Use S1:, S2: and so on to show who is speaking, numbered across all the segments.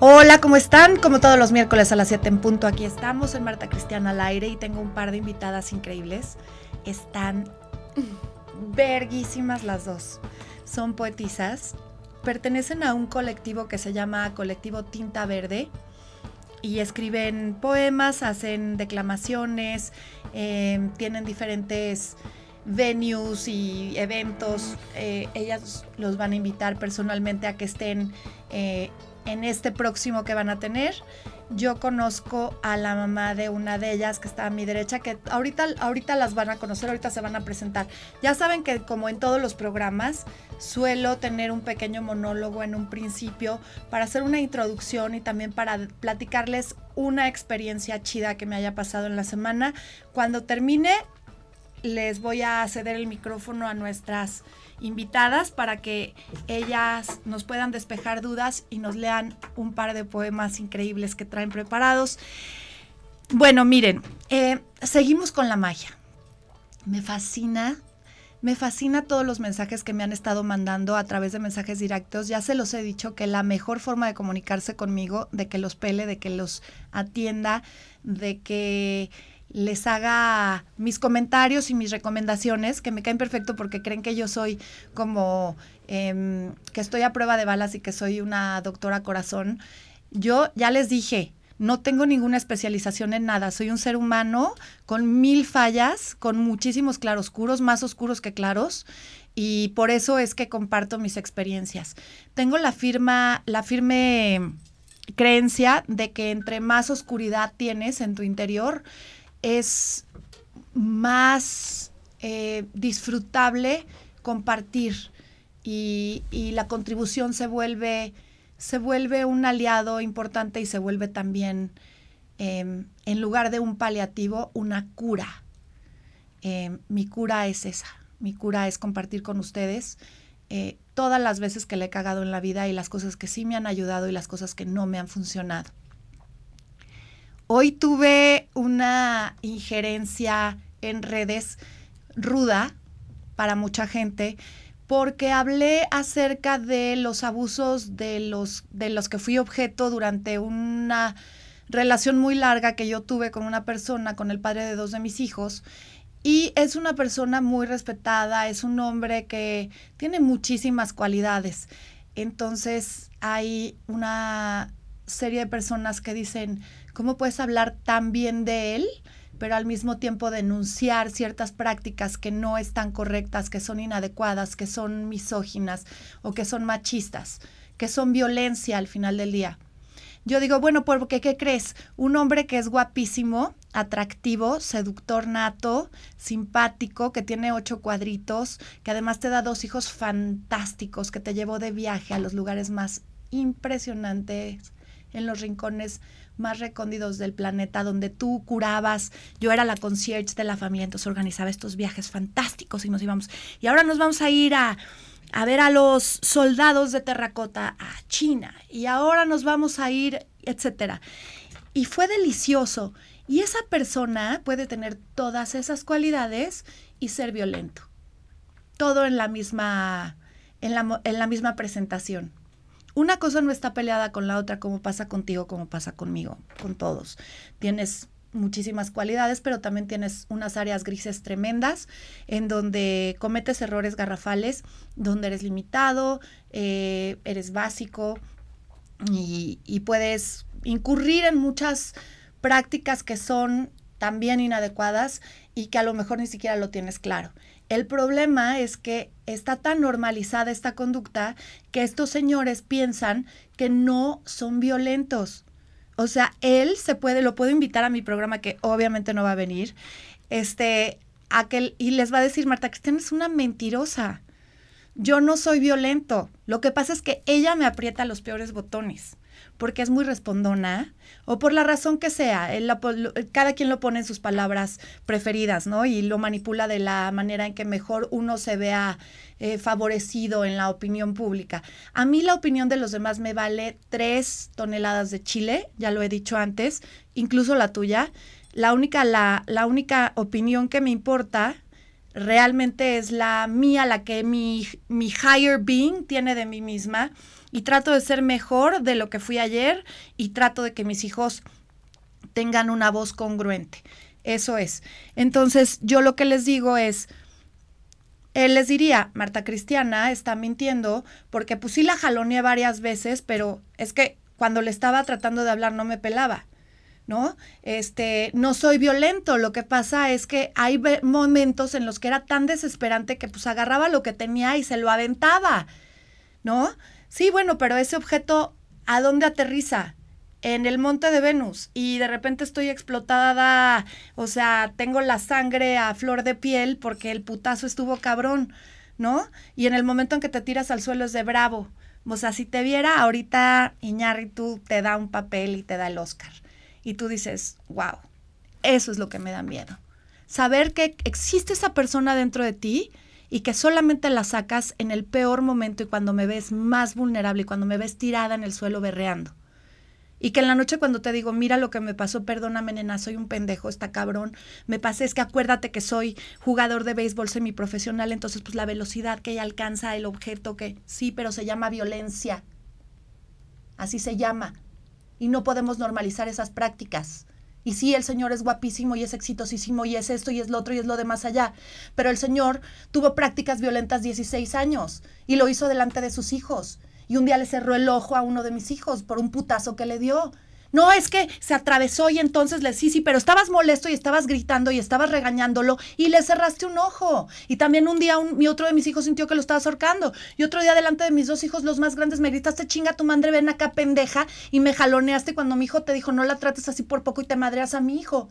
S1: Hola, ¿cómo están? Como todos los miércoles a las 7 en punto, aquí estamos en Marta Cristiana al aire y tengo un par de invitadas increíbles. Están verguísimas las dos. Son poetisas, pertenecen a un colectivo que se llama Colectivo Tinta Verde y escriben poemas, hacen declamaciones, eh, tienen diferentes venues y eventos. Eh, ellas los van a invitar personalmente a que estén eh, en este próximo que van a tener. Yo conozco a la mamá de una de ellas que está a mi derecha, que ahorita, ahorita las van a conocer, ahorita se van a presentar. Ya saben que como en todos los programas, suelo tener un pequeño monólogo en un principio para hacer una introducción y también para platicarles una experiencia chida que me haya pasado en la semana. Cuando termine, les voy a ceder el micrófono a nuestras invitadas para que ellas nos puedan despejar dudas y nos lean un par de poemas increíbles que traen preparados. Bueno, miren, eh, seguimos con la magia. Me fascina, me fascina todos los mensajes que me han estado mandando a través de mensajes directos. Ya se los he dicho que la mejor forma de comunicarse conmigo, de que los pele, de que los atienda, de que les haga mis comentarios y mis recomendaciones, que me caen perfecto porque creen que yo soy como em, que estoy a prueba de balas y que soy una doctora corazón. Yo ya les dije, no tengo ninguna especialización en nada, soy un ser humano con mil fallas, con muchísimos claroscuros, más oscuros que claros, y por eso es que comparto mis experiencias. Tengo la firma, la firme creencia de que entre más oscuridad tienes en tu interior, es más eh, disfrutable compartir y, la contribución se vuelve, se vuelve un aliado importante y se vuelve también, em, en lugar de un paliativo, una cura. Em, mi cura es esa, mi cura es compartir con ustedes eh, todas las veces que le he cagado en la vida y las cosas que sí me han ayudado y las cosas que no me han funcionado. Hoy tuve una injerencia en redes ruda para mucha gente porque hablé acerca de los abusos de los, de los que fui objeto durante una relación muy larga que yo tuve con una persona, con el padre de dos de mis hijos. Y es una persona muy respetada, es un hombre que tiene muchísimas cualidades. Entonces hay una serie de personas que dicen, ¿Cómo puedes hablar tan bien de él, pero al mismo tiempo denunciar ciertas prácticas que no están correctas, que son inadecuadas, que son misóginas o que son machistas, que son violencia al final del día? Yo digo, bueno, porque ¿qué crees? Un hombre que es guapísimo, atractivo, seductor nato, simpático, que tiene ocho cuadritos, que además te da dos hijos fantásticos, que te llevó de viaje a los lugares más impresionantes, en los rincones más recóndidos del planeta, donde tú curabas, yo era la concierge de la familia, entonces organizaba estos viajes fantásticos y nos íbamos. Y ahora nos vamos a ir a, a ver a los soldados de terracota a China y ahora nos vamos a ir, etcétera. Y fue delicioso. Y esa persona puede tener todas esas cualidades y ser violento. Todo en la misma, en la, en la misma presentación una cosa no está peleada con la otra, como pasa contigo, como pasa conmigo, con todos. Tienes muchísimas cualidades, pero también tienes unas áreas grises tremendas en donde cometes errores garrafales, donde eres limitado, eh, eres básico y, y puedes incurrir en muchas prácticas que son también inadecuadas y que a lo mejor ni siquiera lo tienes claro. El problema es que está tan normalizada esta conducta que estos señores piensan que no son violentos. O sea, él se puede, lo puedo invitar a mi programa que obviamente no va a venir, este, a que, y les va a decir, Marta Cristiana es una mentirosa. Yo no soy violento. Lo que pasa es que ella me aprieta los peores botones porque es muy respondona o por la razón que sea. cada quien lo pone en sus palabras preferidas, ¿no? Y lo manipula de la manera en que mejor uno se vea eh, favorecido en la opinión pública. A mí la opinión de los demás me vale tres toneladas de chile, ya lo he dicho antes, incluso la tuya. La única, la, la única opinión que me importa realmente es la mía, la que mi, mi higher being tiene de mí misma y trato de ser mejor de lo que fui ayer y trato de que mis hijos tengan una voz congruente. Eso es. Entonces, yo lo que les digo es, él les diría, Marta Cristiana está mintiendo porque pues sí la jaloneé varias veces, pero es que cuando le estaba tratando de hablar no me pelaba. ¿no? Este, no soy violento, lo que pasa es que hay momentos en los que era tan desesperante que pues agarraba lo que tenía y se lo aventaba, ¿no? Sí, bueno, pero ese objeto, ¿a dónde aterriza? En el monte de Venus y de repente estoy explotada, o sea, tengo la sangre a flor de piel porque el putazo estuvo cabrón, ¿no? Y en el momento en que te tiras al suelo es de bravo. O sea, si te viera ahorita Iñárritu te da un papel y te da el Oscar y tú dices, wow, eso es lo que me da miedo. Saber que existe esa persona dentro de ti y que solamente la sacas en el peor momento y cuando me ves más vulnerable y cuando me ves tirada en el suelo berreando. Y que en la noche cuando te digo, mira lo que me pasó, perdóname nena, soy un pendejo, está cabrón, me pasé, es que acuérdate que soy jugador de béisbol semiprofesional, entonces pues la velocidad que ella alcanza, el objeto que sí, pero se llama violencia. Así se llama y no podemos normalizar esas prácticas. Y sí, el Señor es guapísimo y es exitosísimo y es esto y es lo otro y es lo de más allá. Pero el Señor tuvo prácticas violentas 16 años y lo hizo delante de sus hijos. Y un día le cerró el ojo a uno de mis hijos por un putazo que le dio. No, es que se atravesó y entonces le sí, sí, pero estabas molesto y estabas gritando y estabas regañándolo y le cerraste un ojo. Y también un día mi otro de mis hijos sintió que lo estabas ahorcando. Y otro día delante de mis dos hijos, los más grandes, me gritaste, chinga tu madre, ven acá, pendeja. Y me jaloneaste cuando mi hijo te dijo, no la trates así por poco y te madreas a mi hijo.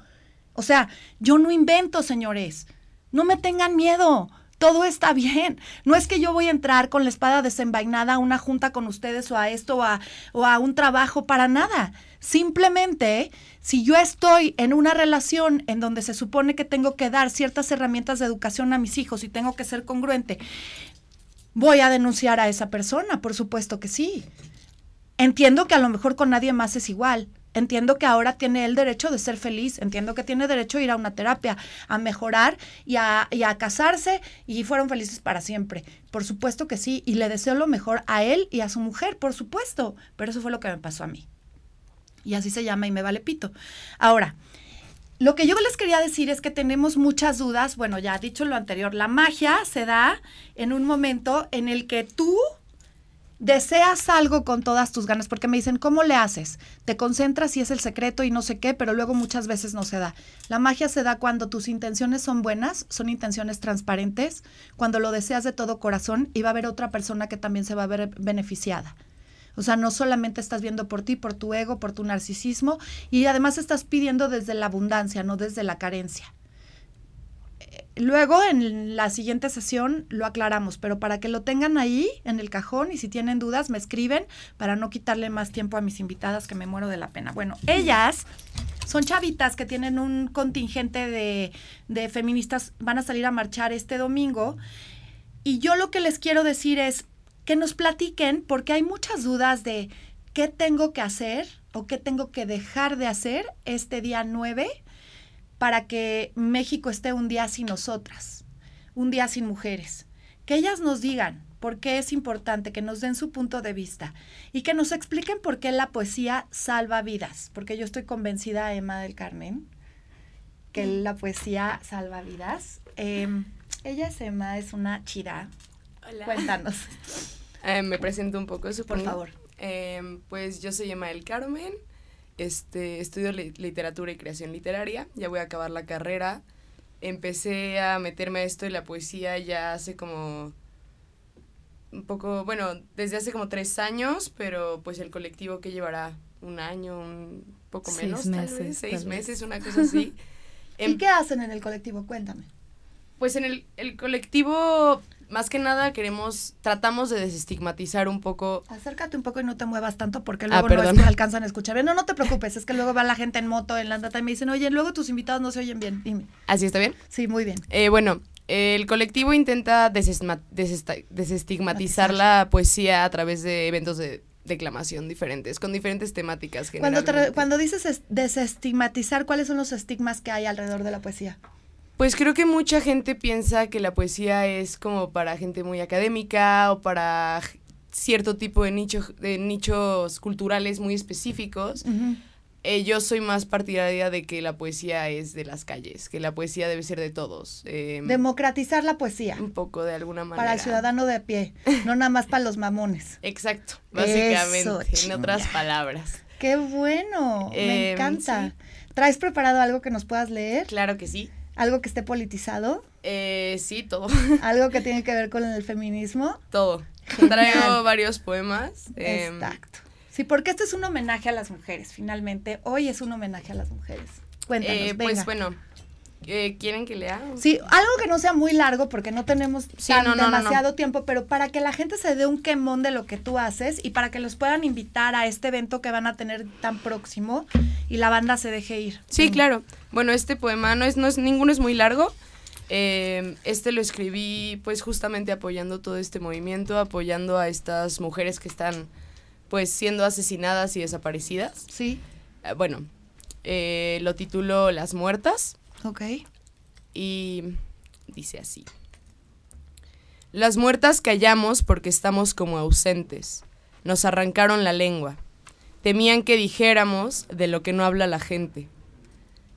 S1: O sea, yo no invento, señores. No me tengan miedo todo está bien. No es que yo voy a entrar con la espada desenvainada a una junta con ustedes o a esto o a, o a un trabajo para nada. Simplemente, si yo estoy en una relación en donde se supone que tengo que dar ciertas herramientas de educación a mis hijos y tengo que ser congruente, voy a denunciar a esa persona, por supuesto que sí. Entiendo que a lo mejor con nadie más es igual, Entiendo que ahora tiene el derecho de ser feliz, entiendo que tiene derecho a ir a una terapia, a mejorar y a, y a, casarse y fueron felices para siempre. Por supuesto que sí, y le deseo lo mejor a él y a su mujer, por supuesto, pero eso fue lo que me pasó a mí. Y así se llama y me vale pito. Ahora, lo que yo les quería decir es que tenemos muchas dudas. Bueno, ya dicho lo anterior, la magia se da en un momento en el que tú deseas algo con todas tus ganas, porque me dicen, ¿cómo le haces? Te concentras y es el secreto y no sé qué, pero luego muchas veces no se da. La magia se da cuando tus intenciones son buenas, son intenciones transparentes, cuando lo deseas de todo corazón y va a haber otra persona que también se va a ver beneficiada. O sea, no solamente estás viendo por ti, por tu ego, por tu narcisismo, y además estás pidiendo desde la abundancia, no desde la carencia. Luego, en la siguiente sesión, lo aclaramos, pero para que lo tengan ahí en el cajón y si tienen dudas, me escriben para no quitarle más tiempo a mis invitadas que me muero de la pena. Bueno, ellas son chavitas que tienen un contingente de, de feministas, van a salir a marchar este domingo. Y yo lo que les quiero decir es que nos platiquen, porque hay muchas dudas de qué tengo que hacer o qué tengo que dejar de hacer este día 9 para que México esté un día sin nosotras, un día sin mujeres. Que ellas nos digan por qué es importante, que nos den su punto de vista y que nos expliquen por qué la poesía salva vidas, porque yo estoy convencida, Emma del Carmen, que mm. la poesía salva vidas. Em, ella es Emma, es una chira.
S2: Hola.
S1: Cuéntanos.
S2: Eh, me presento un poco, supongo.
S1: Por favor.
S2: Em, pues yo soy Emma del Carmen, este, estudio literatura y creación literaria, ya voy a acabar la carrera. Empecé a meterme a esto de la poesía ya hace como un poco, bueno, desde hace como tres años, pero pues el colectivo que llevará un año, un poco menos, meses, seis meses, una cosa así.
S1: ¿Y em, qué hacen en el colectivo? Cuéntame.
S2: Pues en el, el colectivo más que nada queremos, tratamos de desestigmatizar un poco.
S1: Acércate un poco y no te muevas tanto porque ah, luego no alcanzan a escuchar No, no te preocupes, es que luego va la gente en moto, en la data y me dicen, oye, luego tus invitados no se oyen bien. Dime.
S2: ¿Así está bien?
S1: Sí, muy bien.
S2: Eh, bueno, el colectivo intenta desestigmatizar la poesía a través de eventos de declamación diferentes, con diferentes temáticas.
S1: Cuando, cuando dices desestigmatizar, ¿cuáles son los estigmas que hay alrededor de la poesía?
S2: Pues creo que mucha gente piensa que la poesía es como para gente muy académica o para cierto tipo de, nicho, de nichos culturales muy específicos. Eh, yo soy más partidaria de que la poesía es de las calles, que la poesía debe ser de todos.
S1: Em, Democratizar la poesía.
S2: Un poco, de alguna manera.
S1: Para el ciudadano de a pie, no nada más para los mamones.
S2: Exacto, básicamente, en otras palabras.
S1: Qué bueno, me em, encanta. ¿Traes preparado algo que nos puedas leer?
S2: Claro que sí.
S1: ¿Algo que esté politizado?
S2: Eh, sí, todo.
S1: ¿Algo que tiene que ver con el feminismo?
S2: Todo. Traigo varios poemas.
S1: Em, Exacto. Sí, porque este es un homenaje a las mujeres, finalmente. Hoy es un homenaje a las mujeres. Cuéntanos, eh,
S2: Pues bueno, eh, ¿quieren que lea?
S1: Sí, algo que no sea muy largo porque no tenemos demasiado tiempo, pero para que la gente se dé un quemón de lo que tú haces y para que los puedan invitar a este evento que van a tener tan próximo y la banda se deje ir.
S2: Sí, claro. Bueno, este poema no es, no es, ninguno es muy largo. Eh, este lo escribí pues justamente apoyando todo este movimiento, apoyando a estas mujeres que están pues siendo asesinadas y desaparecidas.
S1: Sí.
S2: Eh, bueno, lo titulo Las Muertas.
S1: Ok.
S2: Y dice así. Las muertas callamos porque estamos como ausentes. Nos arrancaron la lengua. Temían que dijéramos de lo que no habla la gente.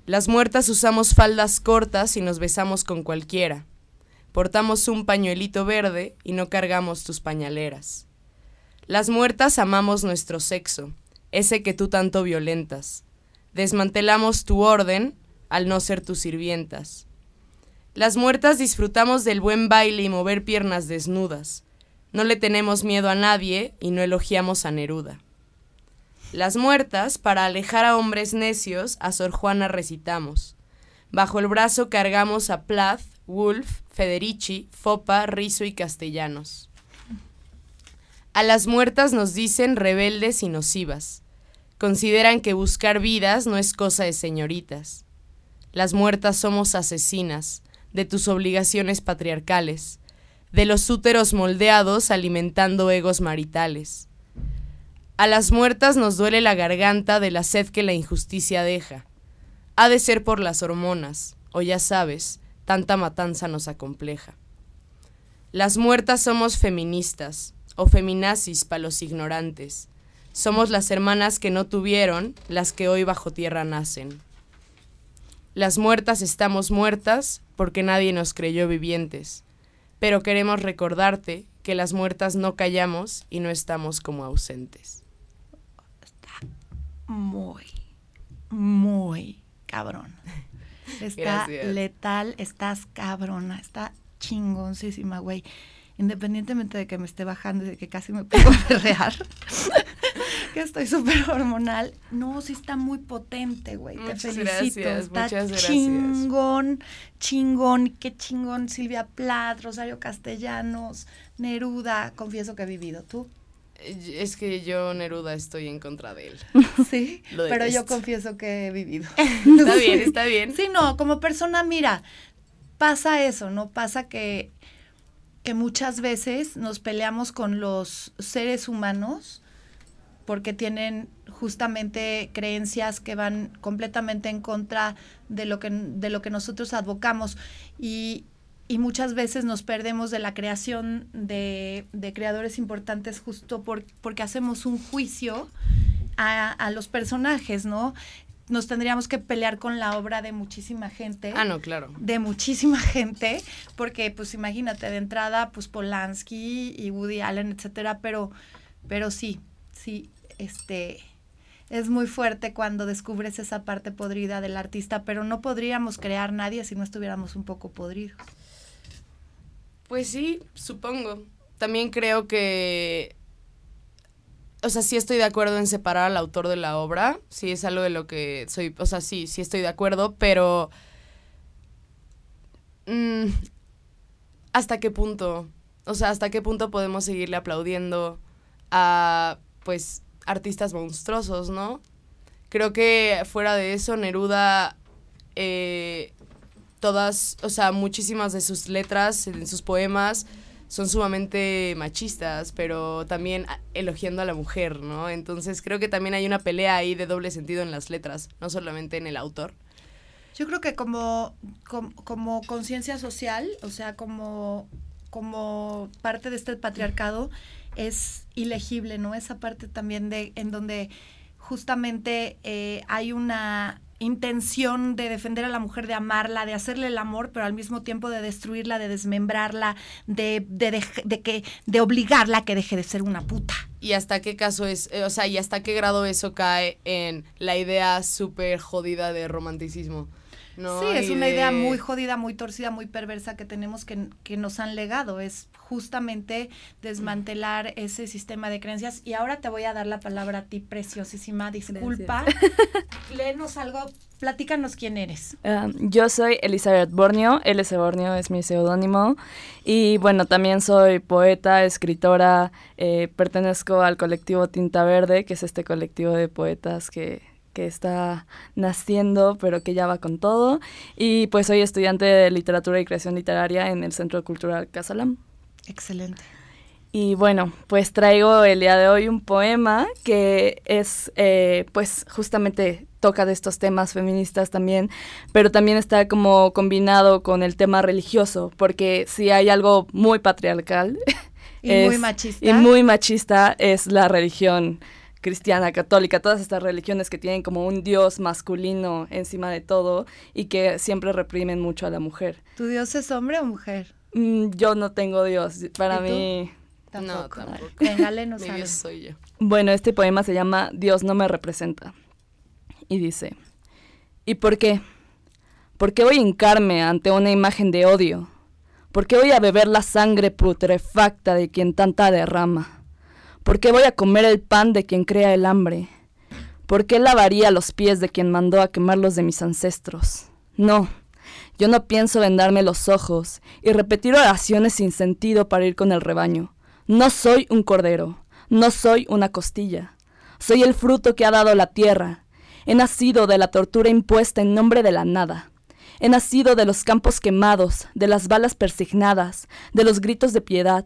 S2: Las muertas usamos faldas cortas y nos besamos con cualquiera. Portamos un pañuelito verde y no cargamos tus pañaleras. Las muertas amamos nuestro sexo, ese que tú tanto violentas. Desmantelamos tu orden al no ser tus sirvientas. Las muertas disfrutamos del buen baile y mover piernas desnudas. No le tenemos miedo a nadie y no elogiamos a Neruda. Las muertas, para alejar a hombres necios, a Sor Juana recitamos. Bajo el brazo cargamos a Plath, Wolf, Federici, Fopa, Rizo y Castellanos. A las muertas nos dicen rebeldes y nocivas. Consideran que buscar vidas no es cosa de señoritas. Las muertas somos asesinas de tus obligaciones patriarcales, de los úteros moldeados alimentando egos maritales. A las muertas nos duele la garganta de la sed que la injusticia deja. Ha de ser por las hormonas, o ya sabes, tanta matanza nos acompleja. Las muertas somos feministas, o feminazis para los ignorantes. Somos las hermanas que no tuvieron, las que hoy bajo tierra nacen. Las muertas estamos muertas porque nadie nos creyó vivientes, pero queremos recordarte que las muertas no callamos y no estamos como ausentes.
S1: Está muy, muy cabrón. Está letal, estás cabrona, está chingoncísima, güey independientemente de que me esté bajando y de que casi me puedo berrear, que estoy súper hormonal, no, sí está muy potente, güey. Te felicito.
S2: Gracias, está muchas
S1: chingón, chingón, qué chingón. Silvia Plath, Rosario Castellanos, Neruda, confieso que he vivido. ¿Tú?
S2: Es que yo, Neruda, estoy en contra de él.
S1: Sí, pero yo confieso que he vivido.
S2: está bien, está bien.
S1: Sí, no, como persona, mira, pasa eso, ¿no? Pasa que que muchas veces nos peleamos con los seres humanos porque tienen justamente creencias que van completamente en contra de lo que, de lo que nosotros advocamos y, muchas veces nos perdemos de la creación de, creadores importantes justo por, porque hacemos un juicio a, a, los personajes, ¿no? nos tendríamos que pelear con la obra de muchísima gente.
S2: Ah, no, claro.
S1: De muchísima gente, porque pues imagínate, de entrada, pues Polanski y Woody Allen, etcétera, pero, pero sí, sí, este es muy fuerte cuando descubres esa parte podrida del artista, pero no podríamos crear nadie si no estuviéramos un poco podridos.
S2: Pues sí, supongo. También creo que o sea, sí estoy de acuerdo en separar al autor de la obra, sí es algo de lo que soy, o sea, sí, sí estoy de acuerdo, pero mm, ¿hasta qué punto? O sea, ¿hasta qué punto podemos seguirle aplaudiendo a, pues, artistas monstruosos, ¿no? Creo que fuera de eso, Neruda, eh, todas, o sea, muchísimas de sus letras, en sus poemas, son sumamente machistas, pero también elogiando a la mujer, ¿no? Entonces creo que también hay una pelea ahí de doble sentido en las letras, no solamente en el autor.
S1: Yo creo que como, como, conciencia social, o sea, como, como parte de este patriarcado, es ilegible, ¿no? Esa parte también de en donde justamente eh, hay una intención de defender a la mujer, de amarla, de hacerle el amor, pero al mismo tiempo de destruirla, de desmembrarla, de, de, de, que, de obligarla a que deje de ser una puta.
S2: ¿Y hasta qué caso es, eh, o sea, y hasta qué grado eso cae en la idea súper jodida de romanticismo?
S1: Sí, es una idea muy jodida, muy torcida, muy perversa que tenemos que, que nos han legado. Es justamente desmantelar ese sistema de creencias. Y ahora te voy a dar la palabra a ti, preciosísima. Disculpa. Léenos algo, platícanos quién eres.
S3: Ah, yo soy Elizabeth Borneo, LS Borneo es mi seudónimo. Y bueno, también soy poeta, escritora, eh, pertenezco al colectivo Tinta Verde, que es este colectivo de poetas que que está naciendo, pero que ya va con todo. Y pues soy estudiante de literatura y creación literaria en el Centro Cultural Casalam.
S1: Excelente.
S3: Y bueno, pues traigo el día de hoy un poema que es, eh, pues justamente toca de estos temas feministas también, pero también está como combinado con el tema religioso, porque si hay algo muy patriarcal
S1: y muy machista
S3: y muy machista es la religión cristiana, católica, todas estas religiones que tienen como un dios masculino encima de todo y que siempre reprimen mucho a la mujer.
S1: ¿Tu dios es hombre o mujer?
S3: Mm, yo no tengo dios, para mí...
S2: Tampoco. No, tampoco.
S1: Mi
S2: dios soy yo.
S3: Bueno, este poema se llama Dios no me representa. Y dice, ¿y por qué? ¿Por qué voy a hincarme ante una imagen de odio? ¿Por qué voy a beber la sangre putrefacta de quien tanta derrama? ¿Por qué voy a comer el pan de quien crea el hambre? ¿Por qué lavaría los pies de quien mandó a quemarlos de mis ancestros? No, yo no pienso vendarme los ojos y repetir oraciones sin sentido para ir con el rebaño. No soy un cordero, no soy una costilla. Soy el fruto que ha dado la tierra. He nacido de la tortura impuesta en nombre de la nada. He nacido de los campos quemados, de las balas persignadas, de los gritos de piedad,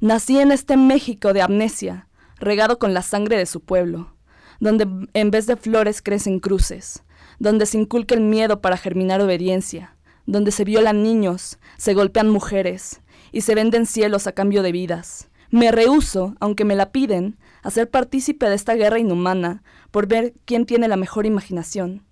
S3: Nací en este México de amnesia, regado con la sangre de su pueblo, donde en vez de flores crecen cruces, donde se inculca el miedo para germinar obediencia, donde se violan niños, se golpean mujeres y se venden cielos a cambio de vidas. Me rehuso, aunque me la piden, a ser partícipe de esta guerra inhumana por ver quién tiene la mejor imaginación.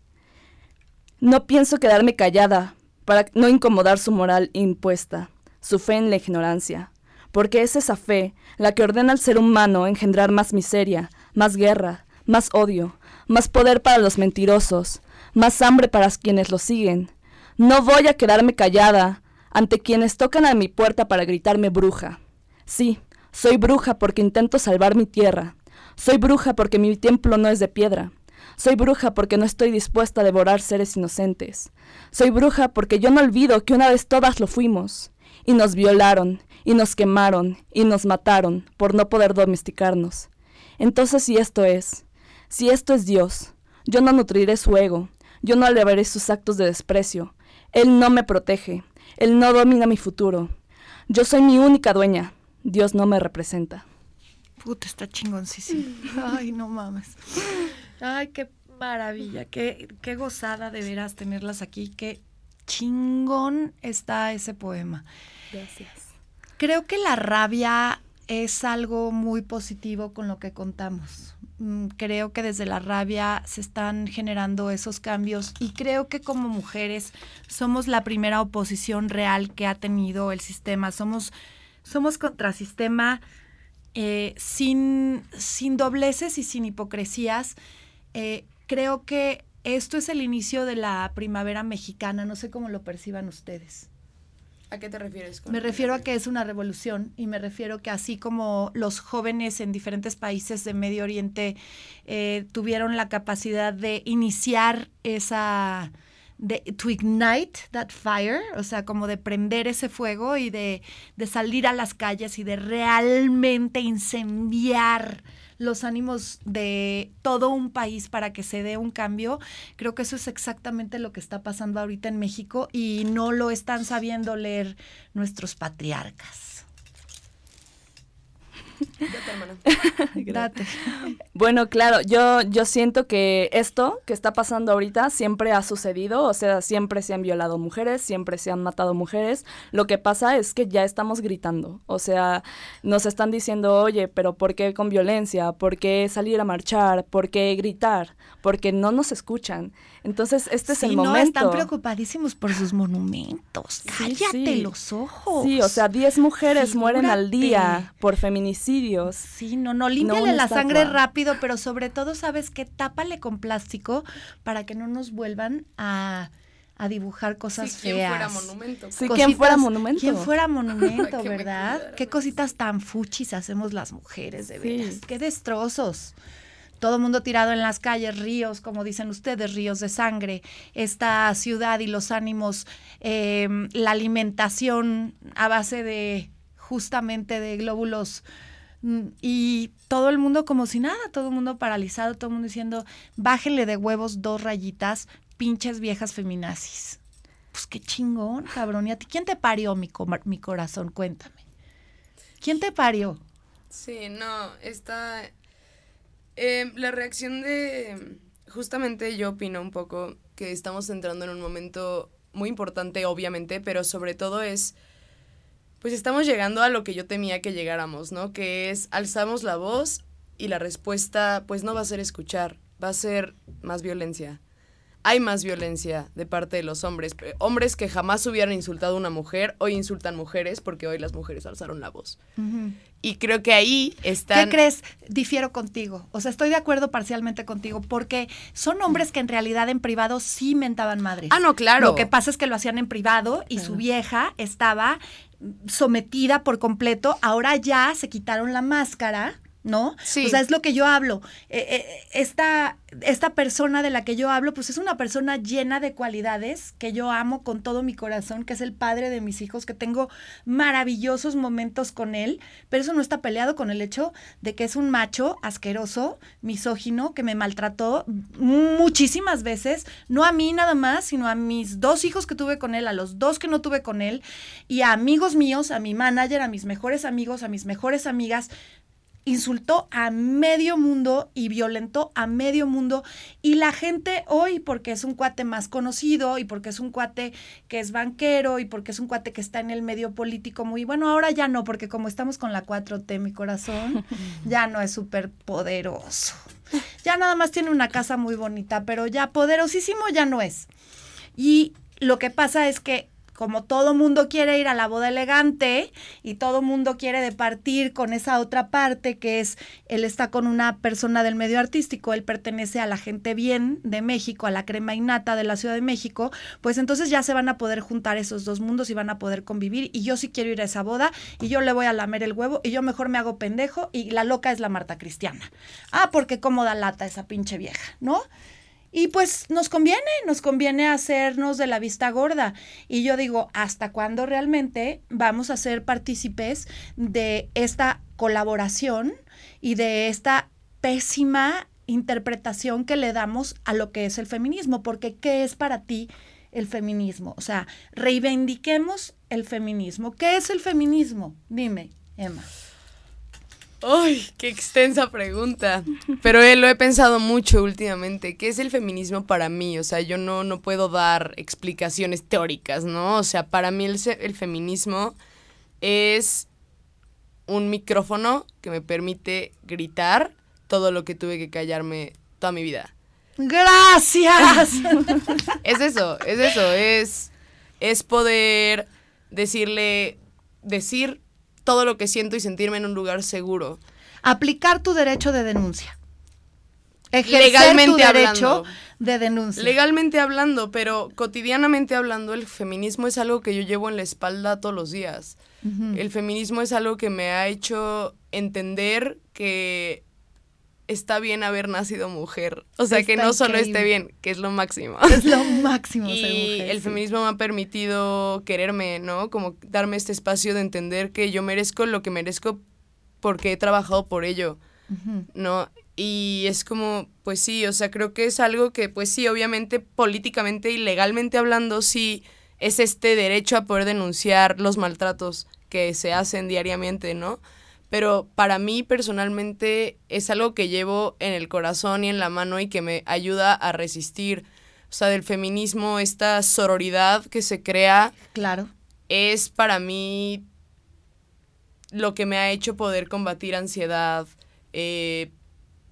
S3: No pienso quedarme callada para no incomodar su moral impuesta, su fe en la ignorancia, porque es esa fe la que ordena al ser humano engendrar más miseria, más guerra, más odio, más poder para los mentirosos, más hambre para quienes lo siguen. No voy a quedarme callada ante quienes tocan a mi puerta para gritarme bruja. Sí, soy bruja porque intento salvar mi tierra. Soy bruja porque mi templo no es de piedra. Soy bruja porque no estoy dispuesta a devorar seres inocentes. Soy bruja porque yo no olvido que una vez todas lo fuimos. Y nos violaron, y nos quemaron y nos mataron por no poder domesticarnos. Entonces, si esto es, si esto es Dios, yo no nutriré su ego, yo no alevaré sus actos de desprecio. Él no me protege, Él no domina mi futuro. Yo soy mi única dueña, Dios no me representa.
S1: Puta, está chingoncísimo. Ay, no mames. Ay, qué maravilla, qué, qué gozada de veras tenerlas aquí, qué chingón está ese poema.
S3: Gracias.
S1: Creo que la rabia es algo muy positivo con lo que contamos. Mm, creo que desde la rabia se están generando esos cambios y creo que como mujeres somos la primera oposición real que ha tenido el sistema. Somos, somos contrasistema eh, sin, sin dobleces y sin hipocresías. Eh, creo que esto es el inicio de la primavera mexicana. No sé cómo lo perciban ustedes.
S2: ¿A qué te refieres?
S1: me refiero a que es una revolución y me refiero que así como los jóvenes en diferentes países de Medio Oriente eh, tuvieron la capacidad de iniciar esa, de to ignite that fire, o sea, como de prender ese fuego y de, de salir a las calles y de realmente incendiar los ánimos de todo un país para que se dé un cambio. Creo que eso es exactamente lo que está pasando ahorita en México y no lo están sabiendo leer nuestros patriarcas. Date.
S3: Bueno, claro, yo, yo siento que esto que está pasando ahorita siempre ha sucedido, o sea, siempre se han violado mujeres, siempre se han matado mujeres. Lo que pasa es que ya estamos gritando, o sea, nos están diciendo, oye, pero ¿por qué con violencia? ¿Por qué salir a marchar? ¿Por qué gritar? Porque no nos escuchan. Entonces, este es el
S1: no,
S3: momento.
S1: están preocupadísimos por sus monumentos. Cállate
S3: sí.
S1: los ojos.
S3: Sí, o sea, 10 mujeres mueren al
S1: Figúrate.
S3: día por
S1: Sí, no, no, límpiale la
S3: estatua.
S1: sangre rápido, pero sobre todo, ¿sabes qué? Tápale con plástico para que no nos vuelvan a, a dibujar cosas
S2: Sí, ¿quién
S1: feas.
S2: fuera monumento?
S3: Sí, ¿quién fuera
S1: Cositas-
S3: monumento?
S1: ¿Quién fuera monumento,
S2: Que me
S1: verdad? Qué cositas tan fuchis hacemos las mujeres, de
S3: Sí.
S1: veras. Qué destrozos. Todo mundo tirado en las calles, ríos, como dicen ustedes, ríos de sangre. Esta ciudad y los ánimos, eh, la alimentación a base de justamente de glóbulos y todo el mundo como si nada, todo el mundo paralizado, todo el mundo diciendo, bájenle de huevos dos rayitas, pinches viejas feminazis. Pues qué chingón, cabrón. ¿Y a ti quién te parió, mi, mi corazón? Cuéntame. ¿Quién te parió?
S2: Sí, no, está... eh, la reacción de... Justamente yo opino un poco que estamos entrando en un momento muy importante, obviamente, pero sobre todo es... Pues estamos llegando a lo que yo temía que llegáramos, ¿no? Que es alzamos la voz y la respuesta pues no va a ser escuchar, va a ser más violencia. Hay más violencia de parte de los hombres. Pe- Hombres que jamás hubieran insultado a una mujer, hoy insultan mujeres porque hoy las mujeres alzaron la voz. Y creo que ahí están...
S1: ¿Qué crees? Difiero contigo. O sea, estoy de acuerdo parcialmente contigo porque son hombres que en realidad en privado sí mentaban madres.
S2: Ah, no, claro.
S1: Lo que pasa es que lo hacían en privado y su vieja estaba sometida por completo. Ahora ya se quitaron la máscara. ¿No?
S2: Sí.
S1: O sea, es lo que yo hablo. Eh, eh, esta, esta persona de la que yo hablo, pues es una persona llena de cualidades que yo amo con todo mi corazón, que es el padre de mis hijos, que tengo maravillosos momentos con él, pero eso no está peleado con el hecho de que es un macho asqueroso, misógino, que me maltrató muchísimas veces, no a mí nada más, sino a mis dos hijos que tuve con él, a los dos que no tuve con él, y a amigos míos, a mi manager, a mis mejores amigos, a mis mejores amigas insultó a medio mundo y violentó a medio mundo y la gente hoy porque es un cuate más conocido y porque es un cuate que es banquero y porque es un cuate que está en el medio político muy bueno, ahora ya no porque como estamos con la 4T mi corazón ya no es súper poderoso. Ya nada más tiene una casa muy bonita, pero ya poderosísimo ya no es. Y lo que pasa es que como todo mundo quiere ir a la boda elegante y todo mundo quiere departir con esa otra parte que es, él está con una persona del medio artístico, él pertenece a la gente bien de México, a la crema innata de la Ciudad de México, pues entonces ya se van a poder juntar esos dos mundos y van a poder convivir y yo sí quiero ir a esa boda y yo le voy a lamer el huevo y yo mejor me hago pendejo y la loca es la Marta Cristiana. Ah, porque cómo da lata esa pinche vieja, ¿no? Y pues nos conviene, nos conviene hacernos de la vista gorda. Y yo digo, ¿hasta cuándo realmente vamos a ser partícipes de esta colaboración y de esta pésima interpretación que le damos a lo que es el feminismo? Porque ¿qué es para ti el feminismo? O sea, reivindiquemos el feminismo. ¿Qué es el feminismo? Dime, Emma.
S2: Ay, qué extensa pregunta. Pero eh, lo he pensado mucho últimamente. ¿Qué es el feminismo para mí? O sea, yo no, no puedo dar explicaciones teóricas, ¿no? O sea, para mí el, el feminismo es un micrófono que me permite gritar todo lo que tuve que callarme toda mi vida.
S1: Gracias.
S2: Es eso, es eso, es, es poder decirle, decir todo lo que siento y sentirme en un lugar seguro.
S1: Aplicar tu derecho de denuncia. Ejercer
S2: Legalmente
S1: tu derecho
S2: hablando.
S1: de denuncia.
S2: Legalmente hablando, pero cotidianamente hablando, el feminismo es algo que yo llevo en la espalda todos los días. El feminismo es algo que me ha hecho entender que está bien haber nacido mujer. O sea, que no solo
S1: increíble.
S2: esté bien, que es lo máximo.
S1: Es lo máximo ser
S2: Y
S1: mujer,
S2: el
S1: sí.
S2: feminismo me ha permitido quererme, ¿no? Como darme este espacio de entender que yo merezco lo que merezco porque he trabajado por ello. ¿no? Y es como, pues sí, o sea, creo que es algo que, pues sí, obviamente políticamente y legalmente hablando, sí, es este derecho a poder denunciar los maltratos que se hacen diariamente, ¿no? Pero para mí personalmente es algo que llevo en el corazón y en la mano y que me ayuda a resistir. O sea, del feminismo, esta sororidad que se crea.
S1: Claro.
S2: Es para mí lo que me ha hecho poder combatir ansiedad, eh,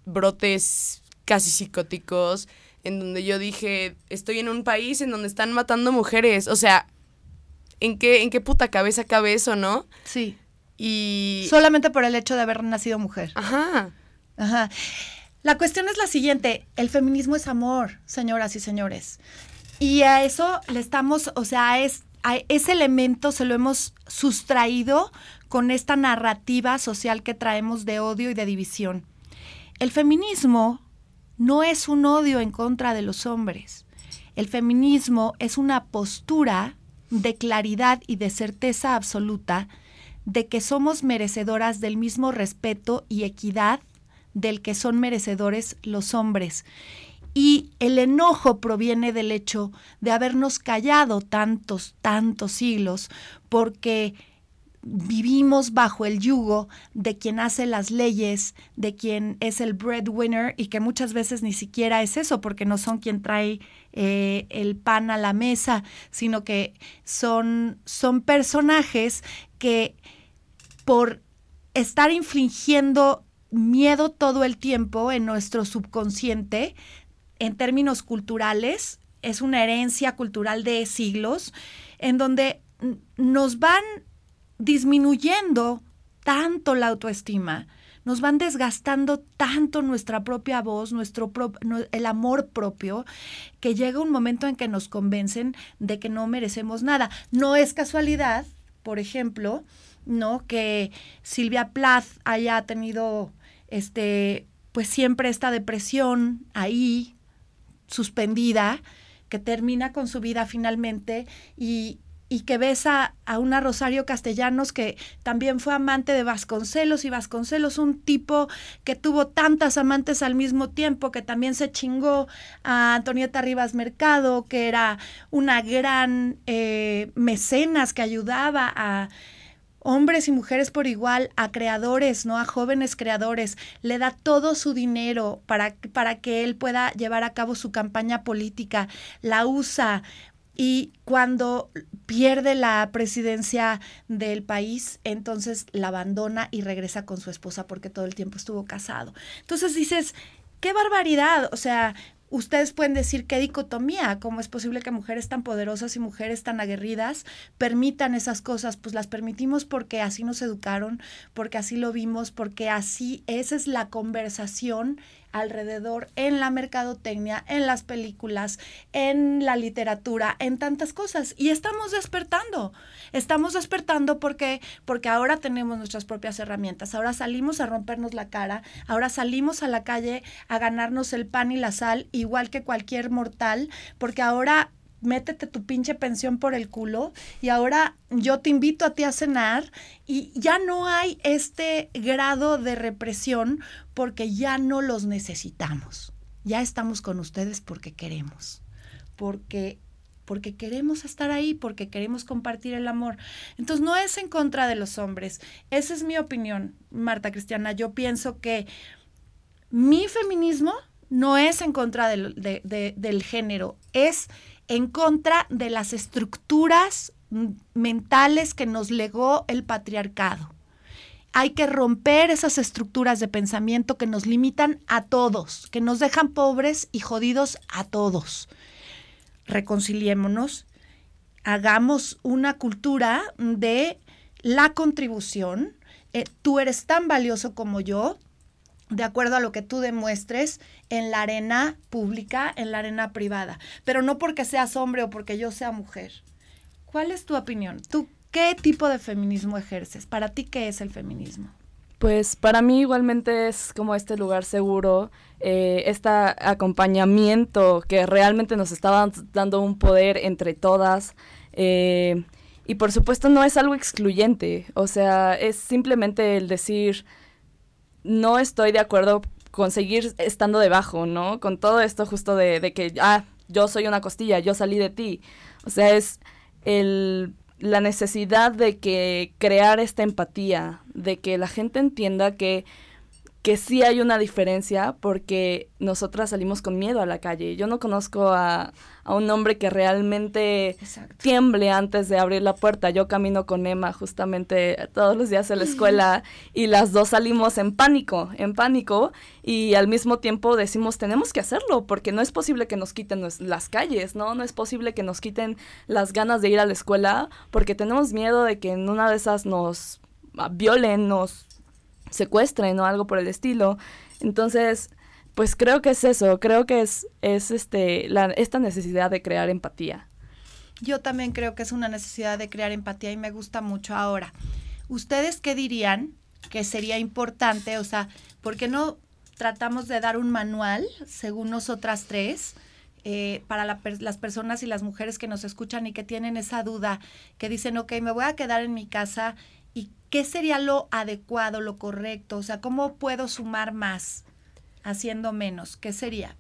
S2: brotes casi psicóticos, en donde yo dije, estoy en un país en donde están matando mujeres. O sea, ¿en qué, en qué puta cabeza cabe eso, no?
S1: Sí.
S2: Y...
S1: Solamente por el hecho de haber nacido mujer.
S2: Ajá.
S1: Ajá. La cuestión es la siguiente, el feminismo es amor, señoras y señores. Y a eso le estamos, o sea, es, a ese elemento se lo hemos sustraído con esta narrativa social que traemos de odio y de división. El feminismo no es un odio en contra de los hombres. El feminismo es una postura de claridad y de certeza absoluta de que somos merecedoras del mismo respeto y equidad del que son merecedores los hombres. Y el enojo proviene del hecho de habernos callado tantos, tantos siglos, porque vivimos bajo el yugo de quien hace las leyes, de quien es el breadwinner y que muchas veces ni siquiera es eso, porque no son quien trae eh, el pan a la mesa, sino que son, son personajes que por estar infligiendo miedo todo el tiempo en nuestro subconsciente, en términos culturales, es una herencia cultural de siglos, en donde nos van disminuyendo tanto la autoestima, nos van desgastando tanto nuestra propia voz, nuestro el amor propio, que llega un momento en que nos convencen de que no merecemos nada. No es casualidad, por ejemplo, ¿no? Que Silvia Plath haya tenido este pues siempre esta depresión ahí suspendida que termina con su vida finalmente y, y que ves a, una Rosario Castellanos que también fue amante de Vasconcelos y Vasconcelos un tipo que tuvo tantas amantes al mismo tiempo que también se chingó a Antonieta Rivas Mercado que era una gran eh, mecenas que ayudaba a hombres y mujeres por igual, a creadores, ¿no? A jóvenes creadores, le da todo su dinero para, para que él pueda llevar a cabo su campaña política, la usa, y cuando pierde la presidencia del país, entonces la abandona y regresa con su esposa porque todo el tiempo estuvo casado. Entonces dices, qué barbaridad, o sea, ustedes pueden decir qué dicotomía, cómo es posible que mujeres tan poderosas y mujeres tan aguerridas permitan esas cosas, pues las permitimos porque así nos educaron, porque así lo vimos, porque así esa es la conversación alrededor en la mercadotecnia, en las películas, en la literatura, en tantas cosas. Y estamos despertando. Estamos despertando porque, porque ahora tenemos nuestras propias herramientas. Ahora salimos a rompernos la cara. Ahora salimos a la calle a ganarnos el pan y la sal, igual que cualquier mortal, porque ahora métete tu pinche pensión por el culo y ahora yo te invito a ti a cenar y ya no hay este grado de represión porque ya no los necesitamos. Ya estamos con ustedes porque queremos, porque porque queremos estar ahí, porque queremos compartir el amor. Entonces no es en contra de los hombres. Esa es mi opinión, Marta Cristiana. Yo pienso que mi feminismo no es en contra del, del género, es en contra de las estructuras mentales que nos legó el patriarcado. Hay que romper esas estructuras de pensamiento que nos limitan a todos, que nos dejan pobres y jodidos a todos. Reconciliémonos, hagamos una cultura de la contribución. Eh, tú eres tan valioso como yo, de acuerdo a lo que tú demuestres en la arena pública, en la arena privada, pero no porque seas hombre o porque yo sea mujer. ¿Cuál es tu opinión? ¿Tú qué tipo de feminismo ejerces? ¿Para ti qué es el feminismo?
S3: Pues para mí igualmente es como este lugar seguro, eh, este acompañamiento que realmente nos estaba dando un poder entre todas. Eh, y por supuesto no es algo excluyente, o sea, es simplemente el decir, no estoy de acuerdo con seguir estando debajo, ¿no? Con todo esto justo de, que, ah, yo soy una costilla, yo salí de ti. O sea, es el la necesidad de que crear esta empatía, de que la gente entienda que que sí hay una diferencia porque nosotras salimos con miedo a la calle. Yo no conozco a, a un hombre que realmente tiemble antes de abrir la puerta. Yo camino con Emma justamente todos los días a la escuela y las dos salimos en pánico, en pánico y al mismo tiempo decimos tenemos que hacerlo porque no es posible que nos quiten las calles, ¿no? No es posible que nos quiten las ganas de ir a la escuela porque tenemos miedo de que en una de esas nos violen, nos secuestren o algo por el estilo. Entonces, pues creo que es eso, creo que es, es este, la, esta necesidad de crear empatía.
S1: Yo también creo que es una necesidad de crear empatía y me gusta mucho ahora. ¿Ustedes qué dirían que sería importante? O sea, ¿por qué no tratamos de dar un manual, según nosotras tres, eh, para las personas y las mujeres que nos escuchan y que tienen esa duda, que dicen, ok, me voy a quedar en mi casa ¿Y qué sería lo adecuado, lo correcto? O sea, ¿cómo puedo sumar más haciendo menos? ¿Qué sería?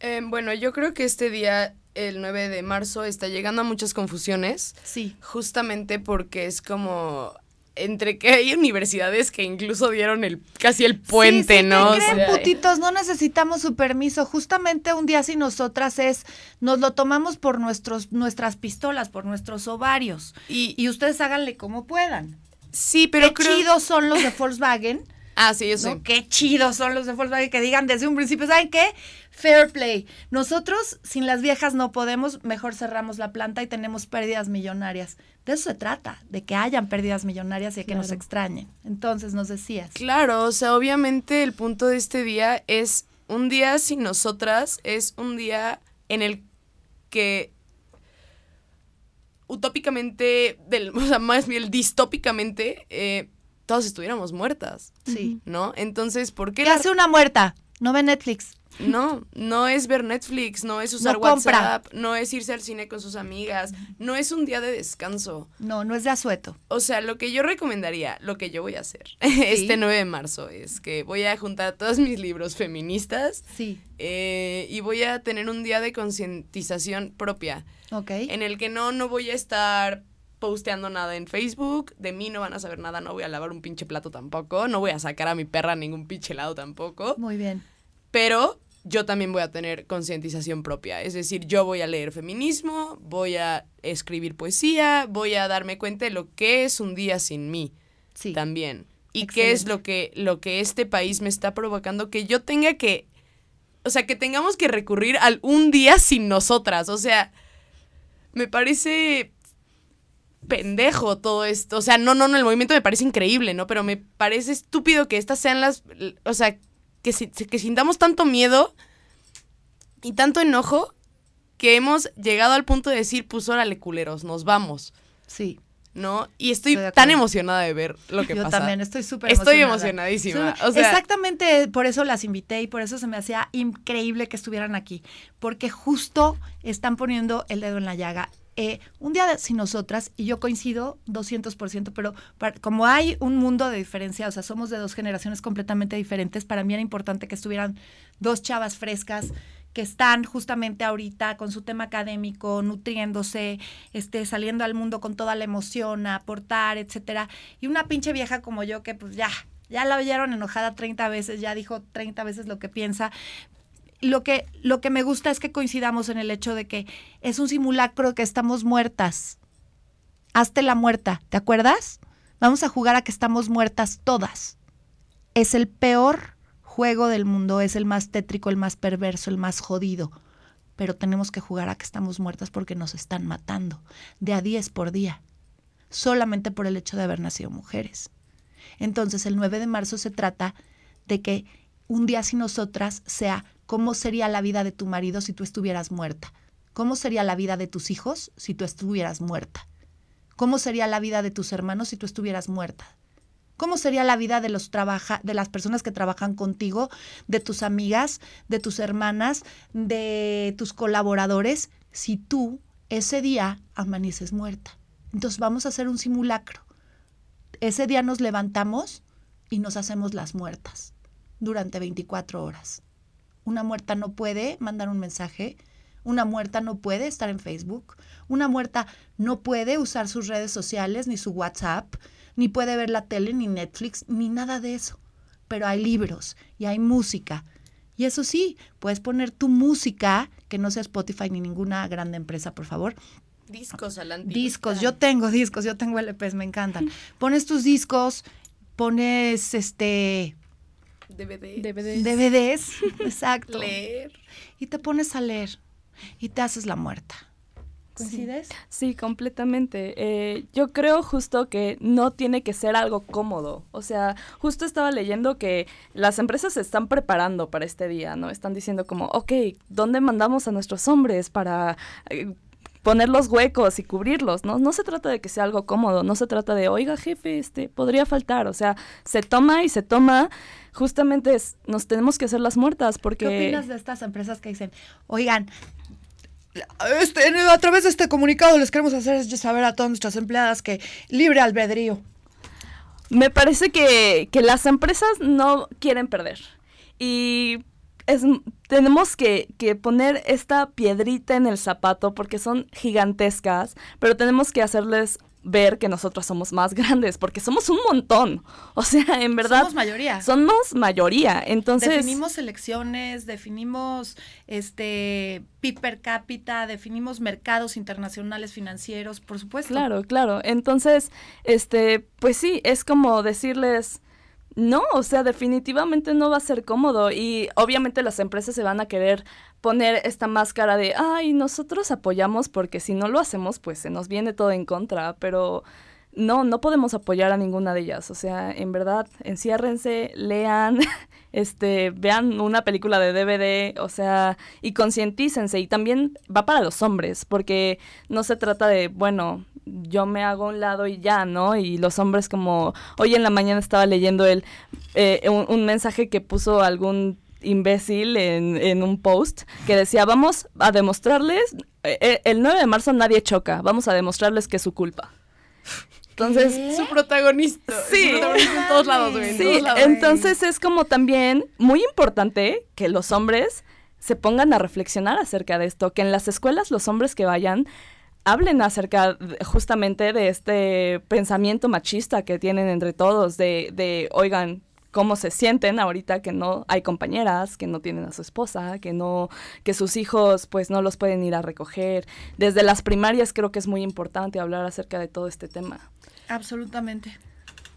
S2: Em, bueno, yo creo que este día, el 9 de marzo, está llegando a muchas confusiones.
S1: Sí.
S2: Justamente porque es como entre que hay universidades que incluso dieron el casi el puente, ¿no?
S1: creen, putitos, no necesitamos su permiso. Justamente un día si nosotras es, nos lo tomamos por nuestros, nuestras pistolas, por nuestros ovarios. Y, y ustedes háganle como puedan.
S2: Sí, pero
S1: Qué chidos son los de Volkswagen.
S2: ah, sí, yo sé.
S1: Qué chidos son los de Volkswagen que digan desde un principio, ¿saben qué? Fair play. Nosotros, sin las viejas no podemos, mejor cerramos la planta y tenemos pérdidas millonarias. De eso se trata, de que hayan pérdidas millonarias y de que nos extrañen. Entonces, nos decías.
S2: Claro, o sea, obviamente el punto de este día es un día sin nosotras, es un día en el que utópicamente, del, o sea, más bien distópicamente, eh, todos estuviéramos muertas.
S1: Sí.
S2: ¿No? Entonces, ¿por qué?
S1: ¿Qué hace una muerta? No ve Netflix.
S2: No, no es ver Netflix, no es usar WhatsApp, no es irse al cine con sus amigas, no es un día de descanso.
S1: No, no es de asueto.
S2: O sea, lo que yo recomendaría, lo que yo voy a hacer este 9 de marzo es que voy a juntar todos mis libros feministas.
S1: Sí.
S2: Eh, y voy a tener un día de concientización propia.
S1: Ok.
S2: En el que no, no voy a estar posteando nada en Facebook, de mí no van a saber nada, no voy a lavar un pinche plato tampoco, no voy a sacar a mi perra ningún pinche lado tampoco.
S1: Muy bien.
S2: Pero yo también voy a tener concientización propia. Es decir, yo voy a leer feminismo, voy a escribir poesía, voy a darme cuenta de lo que es un día sin mí
S1: sí.
S2: también. Y qué es lo que, lo que este país me está provocando que yo tenga que, o sea, que tengamos que recurrir al un día sin nosotras. O sea, me parece pendejo todo esto. O sea, no, no, no, el movimiento me parece increíble, ¿no? Pero me parece estúpido que estas sean las, o sea, que, que sintamos tanto miedo y tanto enojo que hemos llegado al punto de decir, pues órale, culeros, nos vamos.
S1: Sí.
S2: ¿No? Y estoy, tan emocionada de ver lo que pasa.
S1: Yo también estoy súper
S2: Estoy emocionadísima.
S1: Exactamente por eso las invité y por eso se me hacía increíble que estuvieran aquí. Porque justo están poniendo el dedo en la llaga. Eh, un día sin nosotras, y yo coincido 200%, pero como hay un mundo de diferencia, o sea, somos de dos generaciones completamente diferentes, para mí era importante que estuvieran dos chavas frescas que están justamente ahorita con su tema académico, nutriéndose, este, saliendo al mundo con toda la emoción, a aportar, etcétera. Y una pinche vieja como yo que pues ya, ya la oyeron enojada 30 veces, ya dijo 30 veces lo que piensa, lo que, lo que me gusta es que coincidamos en el hecho de que es un simulacro que estamos muertas. Hazte la muerta, ¿te acuerdas? Vamos a jugar a que estamos muertas todas. Es el peor juego del mundo, es el más tétrico, el más perverso, el más jodido. Pero tenemos que jugar a que estamos muertas porque nos están matando, de a 10 por día, solamente por el hecho de haber nacido mujeres. Entonces el 9 de marzo se trata de que un día sin nosotras sea ¿Cómo sería la vida de tu marido si tú estuvieras muerta? ¿Cómo sería la vida de tus hijos si tú estuvieras muerta? ¿Cómo sería la vida de tus hermanos si tú estuvieras muerta? ¿Cómo sería la vida de, los de las personas que trabajan contigo, de tus amigas, de tus hermanas, de tus colaboradores, si tú ese día amaneces muerta? Entonces vamos a hacer un simulacro. Ese día nos levantamos y nos hacemos las muertas durante 24 horas. Una muerta no puede mandar un mensaje, Una muerta no puede estar en Facebook. Una muerta no puede usar sus redes sociales, ni su WhatsApp, ni puede ver la tele, ni Netflix, ni nada de eso. Pero hay libros y hay música. Y eso sí, puedes poner tu música, que no sea Spotify ni ninguna grande empresa, por favor,
S2: Discos a la.
S1: Discos, yo tengo discos, yo tengo LPs, me encantan. Pones tus discos, pones este
S2: DVD.
S3: DVDs.
S1: DVDs, exacto.
S2: Leer.
S1: Y te pones a leer y te haces la muerta. ¿Coincides?
S3: Sí, completamente. Eh, yo creo justo que no tiene que ser algo cómodo. O sea, justo estaba leyendo que las empresas se están preparando para este día, ¿no? Están diciendo como, ok, ¿dónde mandamos a nuestros hombres para eh, poner los huecos y cubrirlos? ¿no? no se trata de que sea algo cómodo, no se trata de, oiga, jefe, este, podría faltar. O sea, se toma y se toma. Justamente es- nos tenemos que hacer las muertas porque...
S1: ¿Qué opinas de estas empresas que dicen, oigan, este, a través de este comunicado les queremos hacer saber a todas nuestras empleadas que libre albedrío?
S3: Me parece que, que las empresas no quieren perder. Y es, tenemos que, que poner esta piedrita en el zapato porque son gigantescas, pero tenemos que hacerles ver que nosotros somos más grandes porque somos un montón. O sea, en verdad...
S1: Somos mayoría.
S3: Somos mayoría. Entonces...
S1: definimos elecciones, definimos este PIB per cápita, definimos mercados internacionales financieros, por supuesto.
S3: Claro, claro. Entonces, este, pues sí, es como decirles, no, o sea, definitivamente no va a ser cómodo y obviamente las empresas se van a querer poner esta máscara de, ay, nosotros apoyamos porque si no lo hacemos, pues se nos viene todo en contra, pero no, no podemos apoyar a ninguna de ellas. O sea, en verdad, enciérrense, lean, este, vean una película de DVD, o sea, y concientícense. Y también va para los hombres, porque no se trata de, bueno, yo me hago a un lado y ya, ¿no? Y los hombres como, hoy en la mañana estaba leyendo el, eh, un, un mensaje que puso algún imbécil en, en, un post que decía, vamos a demostrarles, eh, el 9 de marzo nadie choca, vamos a demostrarles que es su culpa. Entonces,
S1: ¿Qué?
S2: Su protagonista.
S3: Sí.
S2: Su protagonista en todos lados, güey. en
S3: sí,
S2: todos lados.
S3: entonces es como también muy importante que los hombres se pongan a reflexionar acerca de esto, que en las escuelas los hombres que vayan hablen acerca justamente de este pensamiento machista que tienen entre todos, de, de, oigan, cómo se sienten ahorita que no hay compañeras, que no tienen a su esposa, que no, que sus hijos pues no los pueden ir a recoger. Desde las primarias creo que es muy importante hablar acerca de todo este tema.
S1: Absolutamente.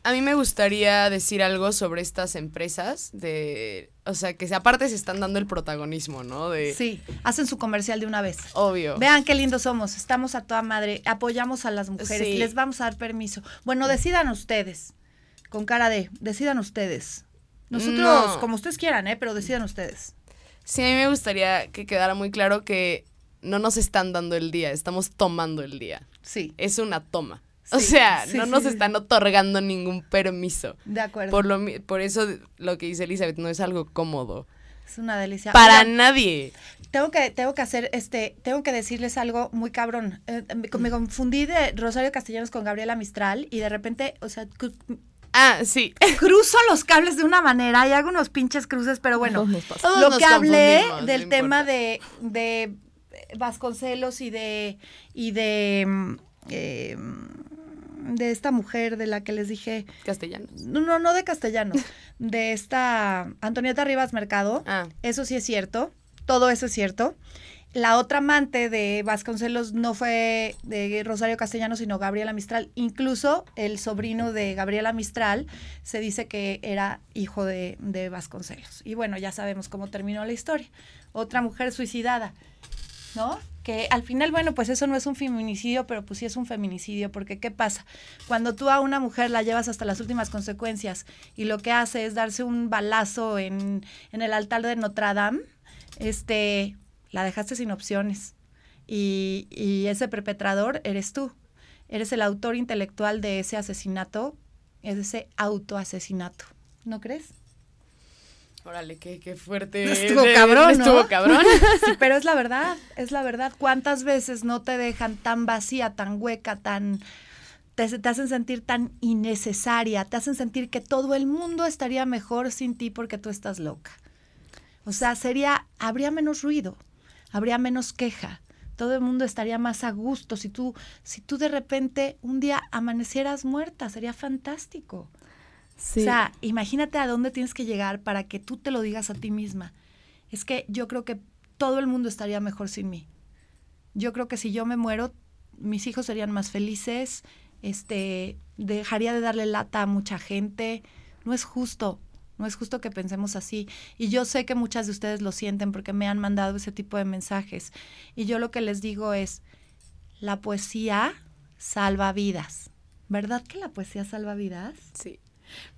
S2: A mí me gustaría decir algo sobre estas empresas de, o sea, que aparte se están dando el protagonismo, ¿no? De
S1: Sí, hacen su comercial de una vez.
S2: obvio.
S1: Vean qué lindos somos, estamos a toda madre, apoyamos a las mujeres,
S2: Sí.
S1: les vamos a dar permiso. Bueno, decidan ustedes, con cara de, decidan ustedes. Nosotros,
S2: No.
S1: como ustedes quieran, ¿eh? Pero decidan ustedes.
S2: Sí, a mí me gustaría que quedara muy claro que no nos están dando el día, estamos tomando el día.
S1: Sí,
S2: Es una toma. O
S1: Sí,
S2: sea,
S1: sí,
S2: no
S1: sí,
S2: nos
S1: sí.
S2: están otorgando ningún permiso.
S1: de acuerdo.
S2: Por, lo, por eso lo que dice Elizabeth no es algo cómodo.
S1: es una delicia.
S2: Para nadie.
S1: tengo que, tengo que hacer, este, tengo que decirles algo muy cabrón. Eh, me, me confundí de Rosario Castellanos con Gabriela Mistral y de repente, o sea,
S2: Ah, sí.
S1: cruzo los cables de una manera y hago unos pinches cruces, pero bueno.
S3: Todos nos pasa.
S2: Todos
S1: lo
S2: nos
S1: que hablé del
S2: no
S1: tema de, de Vasconcelos y de y de mm, eh, de esta mujer de la que les dije
S2: Castellanos.
S1: no no no de castellanos de esta Antonieta Rivas Mercado
S2: Ah,
S1: eso sí es cierto todo eso es cierto la otra amante de Vasconcelos no fue de Rosario Castellanos, sino Gabriela Mistral. Incluso el sobrino de Gabriela Mistral se dice que era hijo de, de Vasconcelos. Y bueno, ya sabemos cómo terminó la historia. Otra mujer suicidada, ¿no? Que al final, bueno, pues eso no es un feminicidio, pero pues sí es un feminicidio, porque ¿qué pasa? Cuando tú a una mujer la llevas hasta las últimas consecuencias y lo que hace es darse un balazo en, en el altar de Notre Dame, este, la dejaste sin opciones. Y, y ese perpetrador eres tú. Eres el autor intelectual de ese asesinato, es ese autoasesinato. ¿No crees?
S2: Órale, qué, qué fuerte.
S1: Estuvo
S2: De-
S1: cabrón, ¿no?
S2: Estuvo cabrón.
S1: Sí, pero es la verdad, es la verdad. ¿Cuántas veces no te dejan tan vacía, tan hueca, tan... Te, te hacen sentir tan innecesaria, te hacen sentir que todo el mundo estaría mejor sin ti porque tú estás loca. O sea, sería, habría menos ruido, habría menos queja. Todo el mundo estaría más a gusto si tú, si tú de repente un día amanecieras muerta, sería fantástico.
S3: Sí.
S1: O sea, imagínate a dónde tienes que llegar para que tú te lo digas a ti misma. Es que yo creo que todo el mundo estaría mejor sin mí. Yo creo que si yo me muero, mis hijos serían más felices, este, dejaría de darle lata a mucha gente. No es justo, no es justo que pensemos así. Y yo sé que muchas de ustedes lo sienten porque me han mandado ese tipo de mensajes. Y yo lo que les digo es, la poesía salva vidas. ¿Verdad que la poesía salva vidas?
S2: Sí.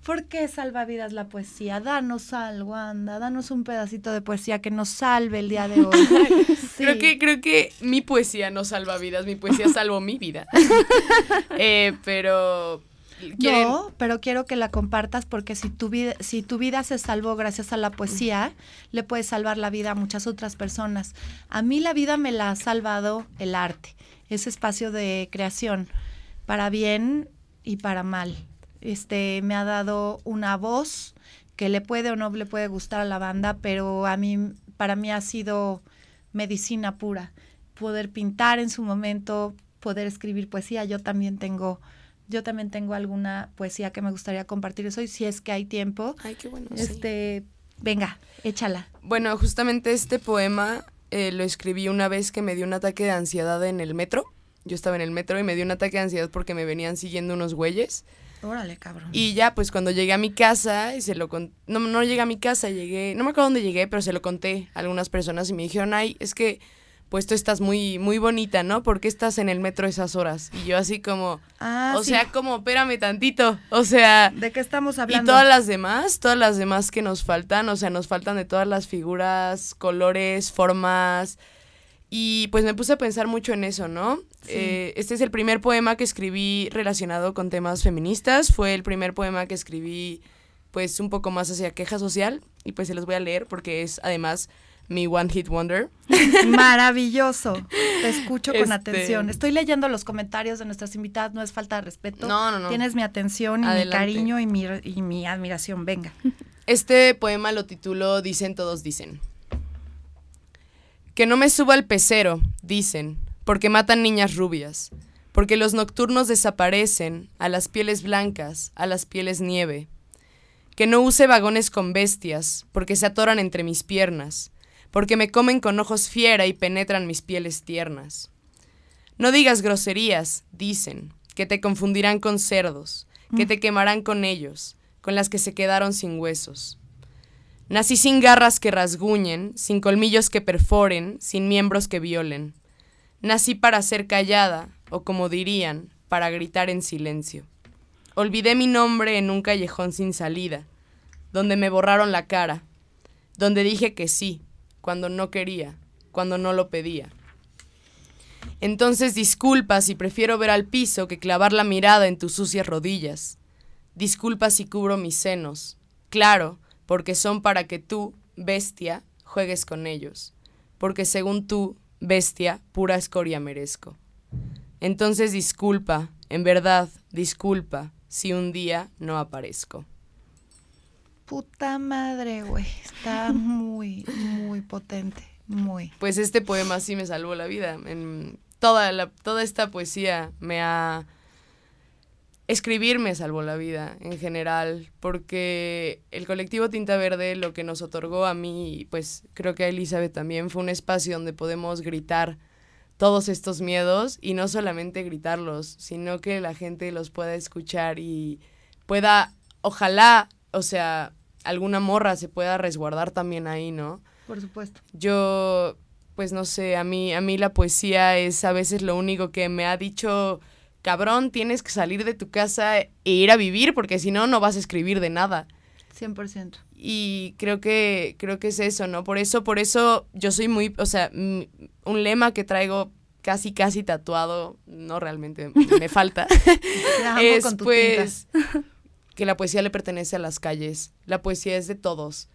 S1: ¿Por qué salva vidas la poesía? Danos algo, anda, danos un pedacito de poesía que nos salve el día de hoy. Sí.
S2: Creo que, creo que mi poesía no salva vidas, mi poesía salvó mi vida. Eh, pero ¿quieren-
S1: No, pero quiero que la compartas porque si tu vida, si tu vida se salvó gracias a la poesía, le puedes salvar la vida a muchas otras personas. A mí la vida me la ha salvado el arte, ese espacio de creación, para bien y para mal. Este me ha dado una voz que le puede o no le puede gustar a la banda, pero a mí, para mí ha sido medicina pura. Poder pintar en su momento, poder escribir poesía. Yo también tengo, yo también tengo alguna poesía que me gustaría compartir hoy, si es que hay tiempo.
S2: Ay, qué bueno. sí.
S1: Este, venga, échala.
S2: Bueno, justamente este poema eh, lo escribí una vez que me dio un ataque de ansiedad en el metro. Yo estaba en el metro y me dio un ataque de ansiedad porque me venían siguiendo unos güeyes.
S1: Órale, cabrón.
S2: Y ya, pues cuando llegué a mi casa y se lo conté, no, no llegué a mi casa, llegué, no me acuerdo dónde llegué, pero se lo conté a algunas personas y me dijeron, ay, es que pues tú estás muy, muy bonita, ¿no? ¿Por qué estás en el metro esas horas? Y yo así como,
S1: ah,
S2: o
S1: sí.
S2: sea, como, espérame tantito, o sea...
S1: ¿de qué estamos
S2: Y
S1: hablando?
S2: todas las demás, todas las demás que nos faltan, o sea, nos faltan de todas las figuras, colores, formas. Y pues me puse a pensar mucho en eso, ¿no?
S1: Sí.
S2: Eh, este es el primer poema que escribí relacionado con temas feministas. Fue el primer poema que escribí, pues, un poco más hacia queja social. Y pues se los voy a leer porque es además mi One Hit Wonder.
S1: Maravilloso. Te escucho con
S2: Este-
S1: atención. Estoy leyendo los comentarios de nuestras invitadas, no es falta de respeto.
S2: No, no, no.
S1: Tienes mi atención y
S2: Adelante.
S1: mi cariño y mi, y mi admiración. Venga.
S2: Este poema lo titulo Dicen todos dicen. Que no me suba al pecero, dicen, porque matan niñas rubias, porque los nocturnos desaparecen a las pieles blancas, a las pieles nieve. Que no use vagones con bestias, porque se atoran entre mis piernas, porque me comen con ojos fiera y penetran mis pieles tiernas. No digas groserías, dicen, que te confundirán con cerdos, que te quemarán con ellos, con las que se quedaron sin huesos. Nací sin garras que rasguñen, sin colmillos que perforen, sin miembros que violen. Nací para ser callada, o como dirían, para gritar en silencio. Olvidé mi nombre en un callejón sin salida, donde me borraron la cara, donde dije que sí, cuando no quería, cuando no lo pedía. Entonces disculpa si prefiero ver al piso que clavar la mirada en tus sucias rodillas. Disculpa si cubro mis senos. Claro, porque son para que tú, bestia, juegues con ellos. Porque según tú, bestia, pura escoria merezco. Entonces disculpa, en verdad, disculpa, si un día no aparezco.
S1: Puta madre, güey. Está muy, muy potente. Muy.
S2: Pues este poema sí me salvó la vida. En toda, la, toda esta poesía me ha... Escribir me salvó la vida en general, porque el colectivo Tinta Verde lo que nos otorgó a mí, y pues creo que a Elizabeth también, fue un espacio donde podemos gritar todos estos miedos y no solamente gritarlos, sino que la gente los pueda escuchar y pueda, ojalá, o sea, alguna morra se pueda resguardar también ahí, ¿no?
S1: Por supuesto.
S2: Yo, pues no sé, a mí, a mí la poesía es a veces lo único que me ha dicho, cabrón, tienes que salir de tu casa e ir a vivir, porque si no, no vas a escribir de nada.
S1: 100%.
S2: Y creo que, creo que es eso, ¿no? Por eso, por eso yo soy muy, o sea, un lema que traigo casi, casi tatuado, no realmente, me falta, es
S1: con tu
S2: pues que la poesía le pertenece a las calles, la poesía es de todos.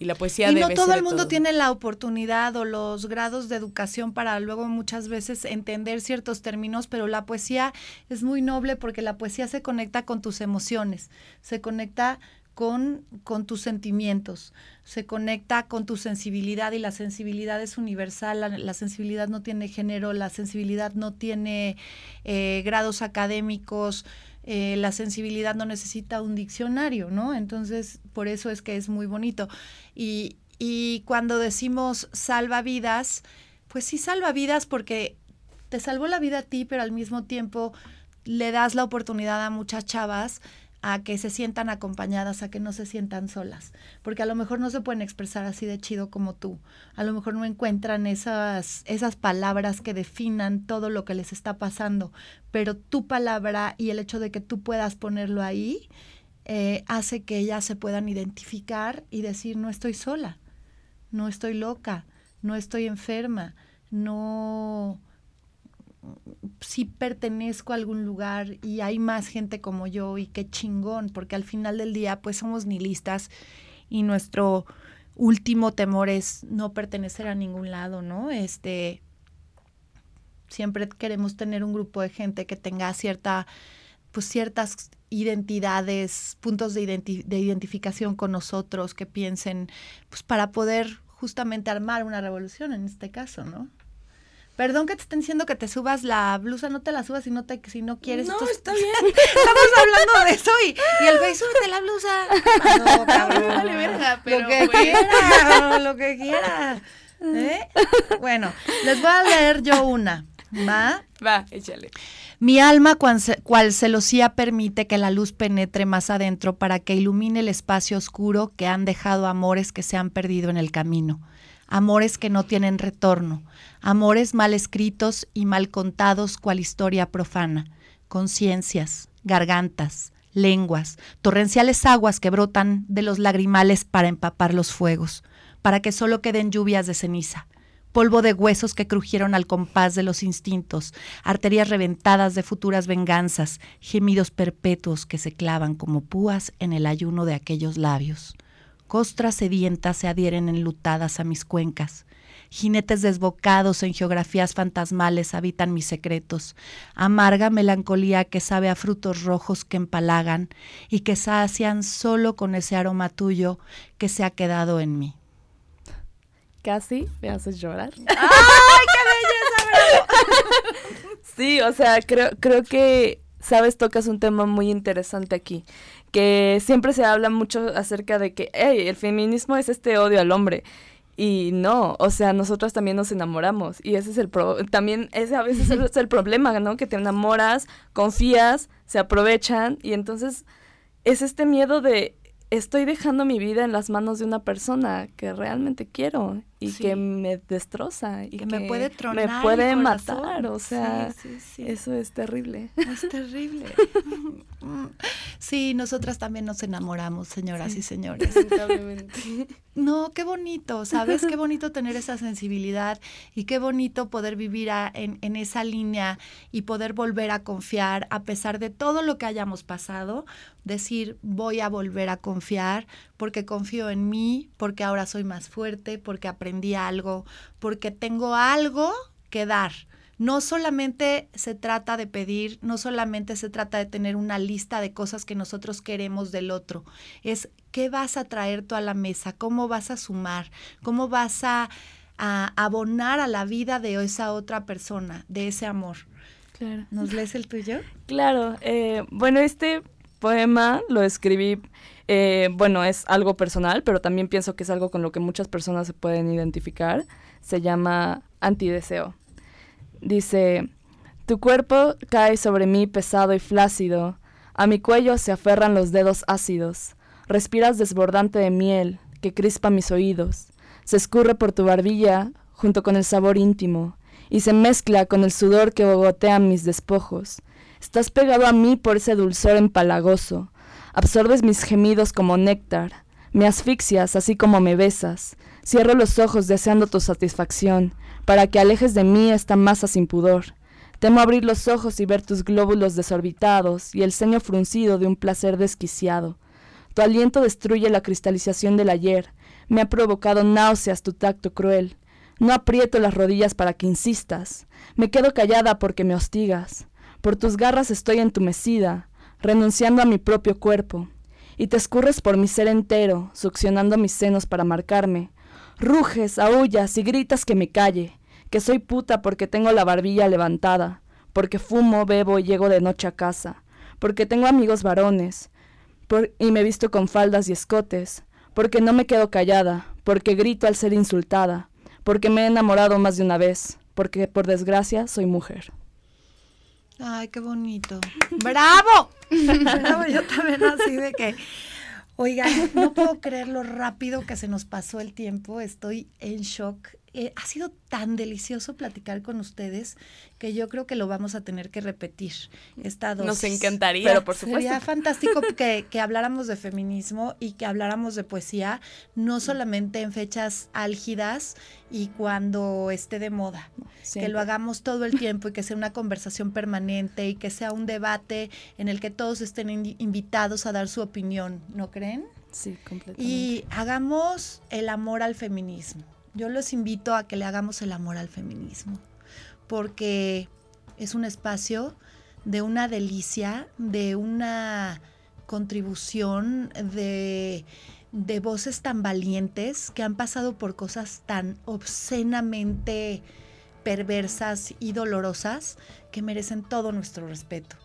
S2: Y la poesía
S1: Y no todo
S2: ser
S1: el mundo tiene la oportunidad o los grados de educación para luego muchas veces entender ciertos términos, pero la poesía es muy noble porque la poesía se conecta con tus emociones, se conecta con, con tus sentimientos, se conecta con tu sensibilidad y la sensibilidad es universal, la, sensibilidad no tiene género, la sensibilidad no tiene eh, grados académicos, eh, la sensibilidad no necesita un diccionario, ¿no? Entonces, por eso es que es muy bonito. Y, y cuando decimos salva vidas, pues sí salva vidas porque te salvó la vida a ti, pero al mismo tiempo le das la oportunidad a muchas chavas a que se sientan acompañadas, a que no se sientan solas, porque a lo mejor no se pueden expresar así de chido como tú, a lo mejor no encuentran esas, esas palabras que definan todo lo que les está pasando, pero tu palabra y el hecho de que tú puedas ponerlo ahí eh, hace que ellas se puedan identificar y decir, no estoy sola, no estoy loca, no estoy enferma, no si pertenezco a algún lugar y hay más gente como yo y qué chingón, porque al final del día pues somos nihilistas y nuestro último temor es no pertenecer a ningún lado, ¿no? Este siempre queremos tener un grupo de gente que tenga cierta pues ciertas identidades, puntos de, de identificación con nosotros, que piensen, pues para poder justamente armar una revolución en este caso, ¿no? Perdón que te estén diciendo que te subas la blusa, no te la subas si no te, si no quieres.
S2: No, está bien.
S1: Estamos hablando de eso y, el güey, súbete la blusa. No, cabrón. Vale, verga, pero lo que quiera, lo que. ¿Eh? Bueno, les voy a leer yo una. ¿Va?
S2: Va, échale.
S1: Mi alma, cual, cual celosía, permite que la luz penetre más adentro para que ilumine el espacio oscuro que han dejado amores que se han perdido en el camino amores que no tienen retorno, amores mal escritos y mal contados cual historia profana, conciencias, gargantas, lenguas, torrenciales aguas que brotan de los lagrimales para empapar los fuegos, para que solo queden lluvias de ceniza, polvo de huesos que crujieron al compás de los instintos, arterias reventadas de futuras venganzas, gemidos perpetuos que se clavan como púas en el ayuno de aquellos labios. Costras sedientas se adhieren enlutadas a mis cuencas. Jinetes desbocados en geografías fantasmales habitan mis secretos. Amarga melancolía que sabe a frutos rojos que empalagan y que sacian solo con ese aroma tuyo que se ha quedado en mí.
S3: Casi me haces llorar.
S1: ¡Ay, qué
S3: belleza! sí, o sea, creo, creo que, sabes, tocas un tema muy interesante aquí que siempre se habla mucho acerca de que el feminismo es este odio al hombre. Y no, o sea, nosotras también nos enamoramos. Y ese es el pro también ese a veces es el problema, ¿no? Que te enamoras, confías, se aprovechan y entonces es este miedo de estoy dejando mi vida en las manos de una persona que realmente quiero y que me destroza y que,
S1: me puede tronar
S3: me puede matar, o sea, eso es terrible.
S1: Es terrible. sí, nosotras también nos enamoramos, señoras y señores. no, qué bonito, ¿sabes? Qué bonito tener esa sensibilidad y qué bonito poder vivir en, en esa línea y poder volver a confiar a pesar de todo lo que hayamos pasado, decir, voy a volver a confiar porque confío en mí, porque ahora soy más fuerte, porque aprendí algo, porque tengo algo que dar. No solamente se trata de pedir, no solamente se trata de tener una lista de cosas que nosotros queremos del otro, es qué vas a traer tú a la mesa, cómo vas a sumar, cómo vas a, abonar a la vida de esa otra persona, de ese amor.
S3: Claro.
S1: ¿Nos lees el tuyo?
S3: Claro. Eh, bueno, este poema lo escribí eh, bueno, es algo personal, pero también pienso que es algo con lo que muchas personas se pueden identificar. Se llama antideseo. Dice, tu cuerpo cae sobre mí pesado y flácido, a mi cuello se aferran los dedos ácidos, respiras desbordante de miel que crispa mis oídos, se escurre por tu barbilla junto con el sabor íntimo, y se mezcla con el sudor que bogotea mis despojos. Estás pegado a mí por ese dulzor empalagoso, Absorbes mis gemidos como néctar, me asfixias así como me besas. Cierro los ojos deseando tu satisfacción, para que alejes de mí esta masa sin pudor. Temo abrir los ojos y ver tus glóbulos desorbitados y el ceño fruncido de un placer desquiciado. Tu aliento destruye la cristalización del ayer. Me ha provocado náuseas tu tacto cruel. No aprieto las rodillas para que insistas. Me quedo callada porque me hostigas. Por tus garras estoy entumecida renunciando a mi propio cuerpo. y te escurres por mi ser entero, succionando mis senos para marcarme. Ruges, aullas y gritas que me calle, que soy puta porque tengo la barbilla levantada, porque fumo, bebo y llego de noche a casa, porque tengo amigos varones, y me visto con faldas y escotes, porque no me quedo callada, porque grito al ser insultada, porque me he enamorado más de una vez, porque por desgracia soy mujer.
S1: Ay, qué bonito. ¡Bravo! Bravo, yo también así de que, oigan, no puedo creer lo rápido que se nos pasó el tiempo, estoy en shock. Eh, ha sido tan delicioso platicar con ustedes que yo creo que lo vamos a tener que repetir. Esta
S2: Nos encantaría.
S3: Pero por supuesto.
S1: Sería fantástico que, que, habláramos de feminismo y que habláramos de poesía, no solamente en fechas álgidas y cuando esté de moda. Que lo hagamos todo el tiempo y que sea una conversación permanente y que sea un debate en el que todos estén invitados a dar su opinión, ¿no creen?
S3: Sí, completamente.
S1: Y hagamos el amor al feminismo yo los invito a que le hagamos el amor al feminismo, porque es un espacio de una delicia, de una contribución, de, de voces tan valientes que han pasado por cosas tan obscenamente perversas y dolorosas que merecen todo nuestro respeto.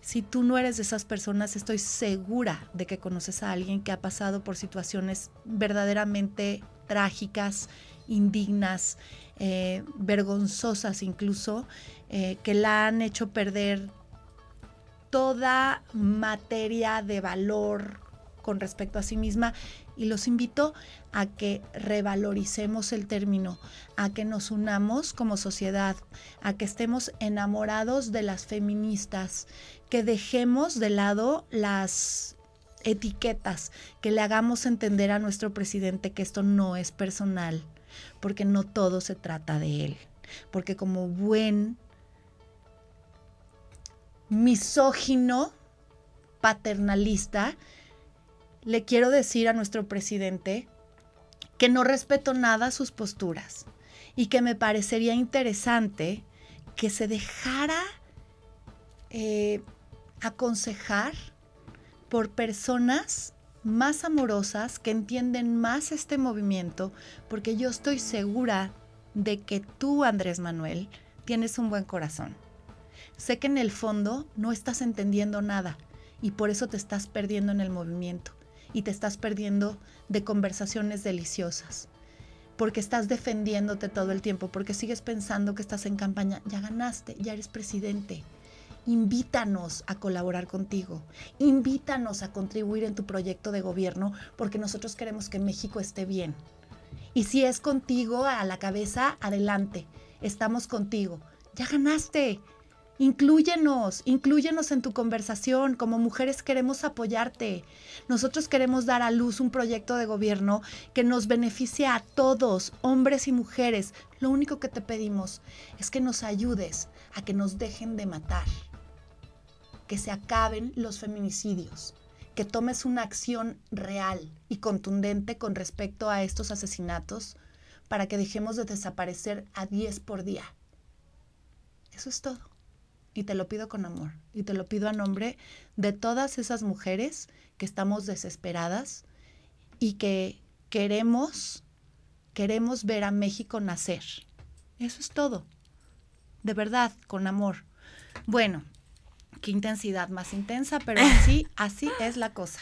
S1: Si tú no eres de esas personas, estoy segura de que conoces a alguien que ha pasado por situaciones verdaderamente trágicas indignas, eh, vergonzosas incluso, eh, que la han hecho perder toda materia de valor con respecto a sí misma. Y los invito a que revaloricemos el término, a que nos unamos como sociedad, a que estemos enamorados de las feministas, que dejemos de lado las etiquetas, que le hagamos entender a nuestro presidente que esto no es personal, porque no todo se trata de él. Porque como buen misógino, paternalista, le quiero decir a nuestro presidente que no respeto nada sus posturas y que me parecería interesante que se dejara eh, aconsejar por personas más amorosas, que entienden más este movimiento, porque yo estoy segura de que tú, Andrés Manuel, tienes un buen corazón. Sé que en el fondo no estás entendiendo nada y por eso te estás perdiendo en el movimiento y te estás perdiendo de conversaciones deliciosas, porque estás defendiéndote todo el tiempo, porque sigues pensando que estás en campaña, ya ganaste, ya eres presidente invítanos a colaborar contigo, invítanos a contribuir en tu proyecto de gobierno porque nosotros queremos que México esté bien. Y si es contigo a la cabeza, adelante, estamos contigo. Ya ganaste. Inclúyenos, inclúyenos en tu conversación. Como mujeres queremos apoyarte. Nosotros queremos dar a luz un proyecto de gobierno que nos beneficie a todos, hombres y mujeres. Lo único que te pedimos es que nos ayudes a que nos dejen de matar que se acaben los feminicidios, que tomes una acción real y contundente con respecto a estos asesinatos para que dejemos de desaparecer a 10 por día. Eso es todo. Y te lo pido con amor. Y te lo pido a nombre de todas esas mujeres que estamos desesperadas y que queremos, queremos ver a México nacer. Eso es todo. De verdad, con amor. Bueno, qué intensidad más intensa, pero así, así es la cosa.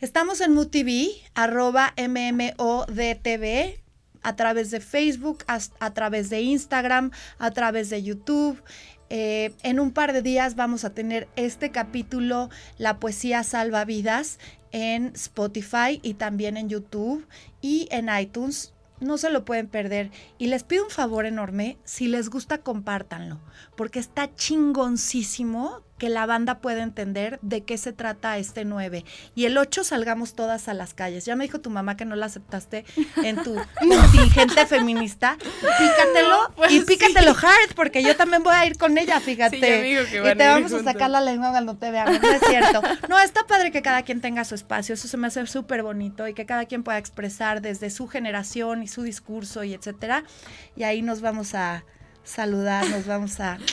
S1: Estamos en MUTV, arroba MMODTV, a través de Facebook, a, través de Instagram, a través de YouTube. Eh, en un par de días vamos a tener este capítulo, La poesía salva vidas, en Spotify y también en YouTube y en iTunes no se lo pueden perder. Y les pido un favor enorme, si les gusta, compártanlo, porque está chingoncísimo que la banda pueda entender de qué se trata este 9. Y el 8 salgamos todas a las calles. Ya me dijo tu mamá que no la aceptaste en tu contingente feminista. Pícatelo y pues pícatelo hard, porque yo también voy a ir con ella, fíjate. y te vamos a sacar la lengua cuando te veamos, no es cierto. No, está padre que cada quien tenga su espacio, eso se me hace súper bonito y que cada quien pueda expresar desde su generación y su discurso y etcétera. Y ahí nos vamos a saludar, nos vamos a...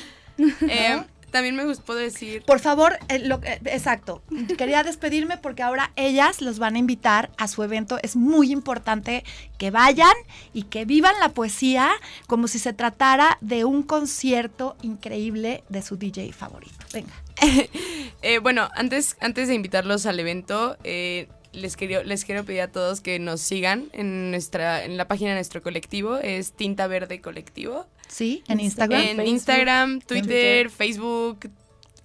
S2: Eh, también me gustó decir.
S1: Por favor, eh, lo, eh, exacto. Quería despedirme porque ahora ellas los van a invitar a su evento. Es muy importante que vayan y que vivan la poesía como si se tratara de un concierto increíble de su DJ favorito. Venga.
S2: Eh, bueno, antes, antes de invitarlos al evento, eh, les, quiero, les quiero pedir a todos que nos sigan en, nuestra, en la página de nuestro colectivo. Es Tinta Verde Colectivo.
S1: Sí, en Instagram.
S2: En
S3: Facebook,
S2: Instagram, Twitter. Facebook,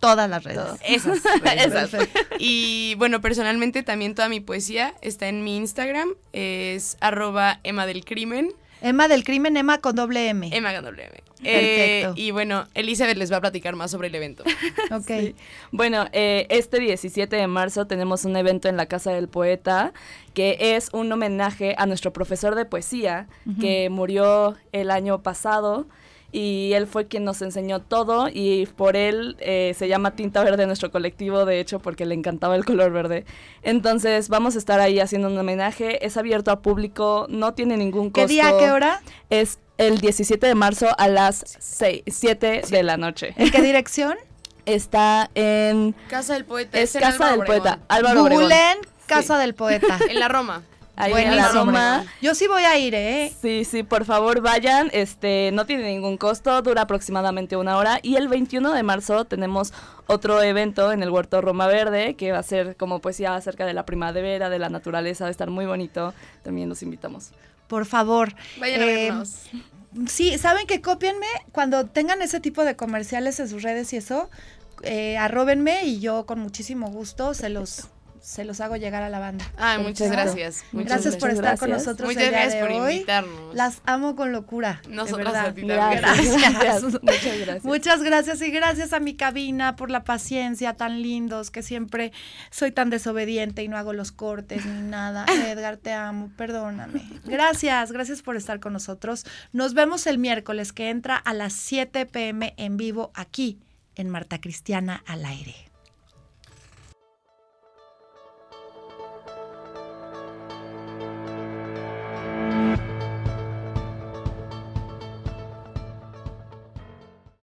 S1: Todas las redes.
S3: Todo.
S2: esas.
S3: Esas.
S2: Y bueno, personalmente también toda mi poesía está en mi Instagram. Es arroba Emma del Crimen.
S1: Emma del crimen, Emma con doble M.
S2: Emma con doble M. Eh,
S1: Perfecto.
S2: y bueno, Elizabeth les va a platicar más sobre el evento.
S1: ok.
S3: Sí. Bueno, eh, este 17 de marzo tenemos un evento en la Casa del Poeta que es un homenaje a nuestro profesor de poesía que murió el año pasado y él fue quien nos enseñó todo y por él eh, se llama Tinta Verde nuestro colectivo, de hecho, porque le encantaba el color verde. Entonces vamos a estar ahí haciendo un homenaje, es abierto a público, no tiene ningún costo.
S1: ¿Qué día, qué hora?
S3: Es el 17 de marzo a las 6, 7 de la noche.
S1: ¿En qué dirección?
S3: Está en
S2: Casa del Poeta.
S3: es
S2: en
S3: Casa
S2: Álvaro
S3: del. Poeta, Álvaro
S1: Casa del Poeta.
S2: En la Roma.
S3: Ahí
S1: Buenísimo. Yo sí voy a ir, ¿eh?
S3: Sí, sí, por favor vayan, este, no tiene ningún costo, dura aproximadamente una hora y el 21 de marzo tenemos otro evento en el Huerto Roma Verde que va a ser como poesía acerca de la primavera, de la naturaleza, va a estar muy bonito, también los invitamos.
S1: Por favor.
S2: Vayan a
S1: Eh,
S2: vernos.
S1: Sí, ¿saben que Cópienme cuando tengan ese tipo de comerciales en sus redes y eso, eh, arróbenme y yo con muchísimo gusto se los, se los hago llegar a la banda.
S2: Ay, muchas gracias. Muchas
S1: gracias por
S3: muchas
S1: estar con nosotros
S2: Muchas
S1: el día
S2: gracias
S1: de
S2: por
S1: hoy.
S2: invitarnos.
S1: Las amo con locura. de
S2: Nosotras
S1: verdad.
S2: a ti también.
S3: Gracias,
S1: Gracias.
S3: muchas gracias.
S1: Muchas gracias y gracias a mi cabina por la paciencia tan lindos que siempre soy tan desobediente y no hago los cortes ni nada. Edgar, te amo, perdóname. Gracias, gracias por estar con nosotros. Nos vemos el miércoles que entra a las 7 pm en vivo aquí en Marta Cristiana al aire.